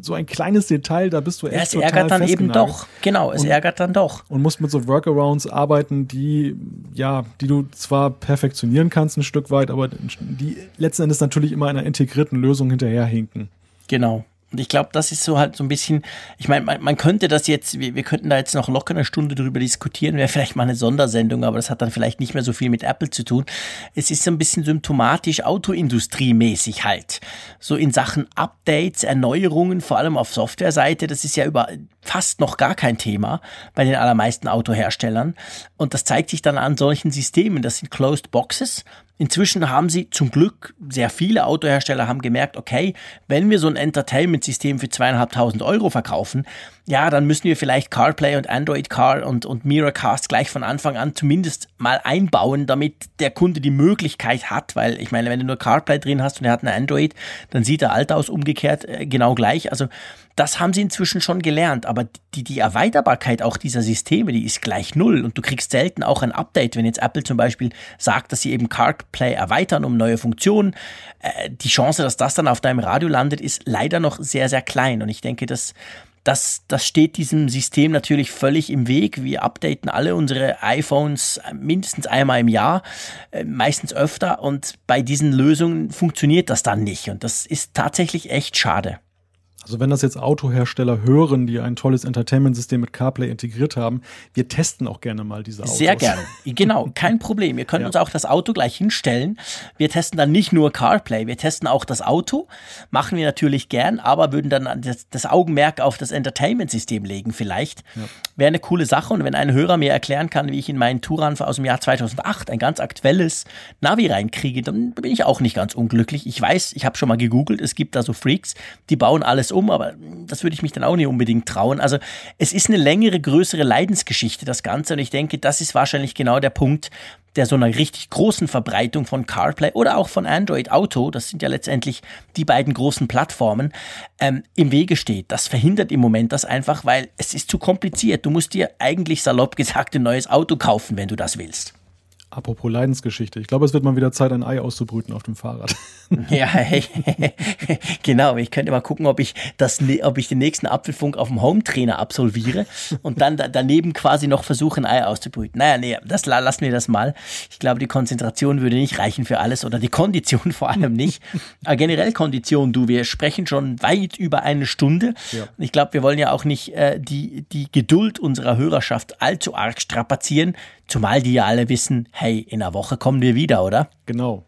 so ein kleines Detail, da bist du echt ja, es total ärgert dann eben doch. Genau, es und, ärgert dann doch. Und musst mit so Workarounds arbeiten, die ja, die du zwar perfektionieren kannst ein Stück weit, aber die letzten Endes natürlich immer einer integrierten Lösung hinterherhinken. Genau. Und ich glaube, das ist so halt so ein bisschen, ich meine, man, man, könnte das jetzt, wir, wir, könnten da jetzt noch locker eine Stunde drüber diskutieren, wäre vielleicht mal eine Sondersendung, aber das hat dann vielleicht nicht mehr so viel mit Apple zu tun. Es ist so ein bisschen symptomatisch autoindustriemäßig halt. So in Sachen Updates, Erneuerungen, vor allem auf Softwareseite, das ist ja über fast noch gar kein Thema bei den allermeisten Autoherstellern. Und das zeigt sich dann an solchen Systemen. Das sind Closed Boxes. Inzwischen haben sie zum Glück, sehr viele Autohersteller haben gemerkt, okay, wenn wir so ein Entertainment-System für zweieinhalbtausend Euro verkaufen, ja, dann müssen wir vielleicht CarPlay und Android Car und, und Miracast gleich von Anfang an zumindest mal einbauen, damit der Kunde die Möglichkeit hat, weil ich meine, wenn du nur CarPlay drin hast und er hat eine Android, dann sieht er alt aus, umgekehrt äh, genau gleich. Also das haben sie inzwischen schon gelernt, aber die, die Erweiterbarkeit auch dieser Systeme, die ist gleich null und du kriegst selten auch ein Update, wenn jetzt Apple zum Beispiel sagt, dass sie eben CarPlay erweitern um neue Funktionen. Äh, die Chance, dass das dann auf deinem Radio landet, ist leider noch sehr, sehr klein und ich denke, dass das, das steht diesem System natürlich völlig im Weg. Wir updaten alle unsere iPhones mindestens einmal im Jahr, äh, meistens öfter. Und bei diesen Lösungen funktioniert das dann nicht. Und das ist tatsächlich echt schade. Also wenn das jetzt Autohersteller hören, die ein tolles Entertainment-System mit CarPlay integriert haben, wir testen auch gerne mal diese Autos. Sehr gerne. Genau, kein Problem. Ihr könnt ja. uns auch das Auto gleich hinstellen. Wir testen dann nicht nur CarPlay, wir testen auch das Auto. Machen wir natürlich gern, aber würden dann das, das Augenmerk auf das Entertainment-System legen vielleicht. Ja. Wäre eine coole Sache. Und wenn ein Hörer mir erklären kann, wie ich in meinen Touran aus dem Jahr 2008 ein ganz aktuelles Navi reinkriege, dann bin ich auch nicht ganz unglücklich. Ich weiß, ich habe schon mal gegoogelt, es gibt da so Freaks, die bauen alles um um, aber das würde ich mich dann auch nicht unbedingt trauen. Also es ist eine längere, größere Leidensgeschichte, das Ganze. Und ich denke, das ist wahrscheinlich genau der Punkt, der so einer richtig großen Verbreitung von CarPlay oder auch von Android Auto, das sind ja letztendlich die beiden großen Plattformen, ähm, im Wege steht. Das verhindert im Moment das einfach, weil es ist zu kompliziert. Du musst dir eigentlich salopp gesagt ein neues Auto kaufen, wenn du das willst. Apropos Leidensgeschichte. Ich glaube, es wird mal wieder Zeit, ein Ei auszubrüten auf dem Fahrrad. Ja, hey, genau. Ich könnte mal gucken, ob ich das, ne, ob ich den nächsten Apfelfunk auf dem Home-Trainer absolviere und dann da, daneben quasi noch versuche, ein Ei auszubrüten. Naja, nee, das lassen wir das mal. Ich glaube, die Konzentration würde nicht reichen für alles oder die Kondition vor allem nicht. Aber generell Kondition, du, wir sprechen schon weit über eine Stunde. Ja. Ich glaube, wir wollen ja auch nicht äh, die, die Geduld unserer Hörerschaft allzu arg strapazieren. Zumal die ja alle wissen, hey, in einer Woche kommen wir wieder, oder? Genau.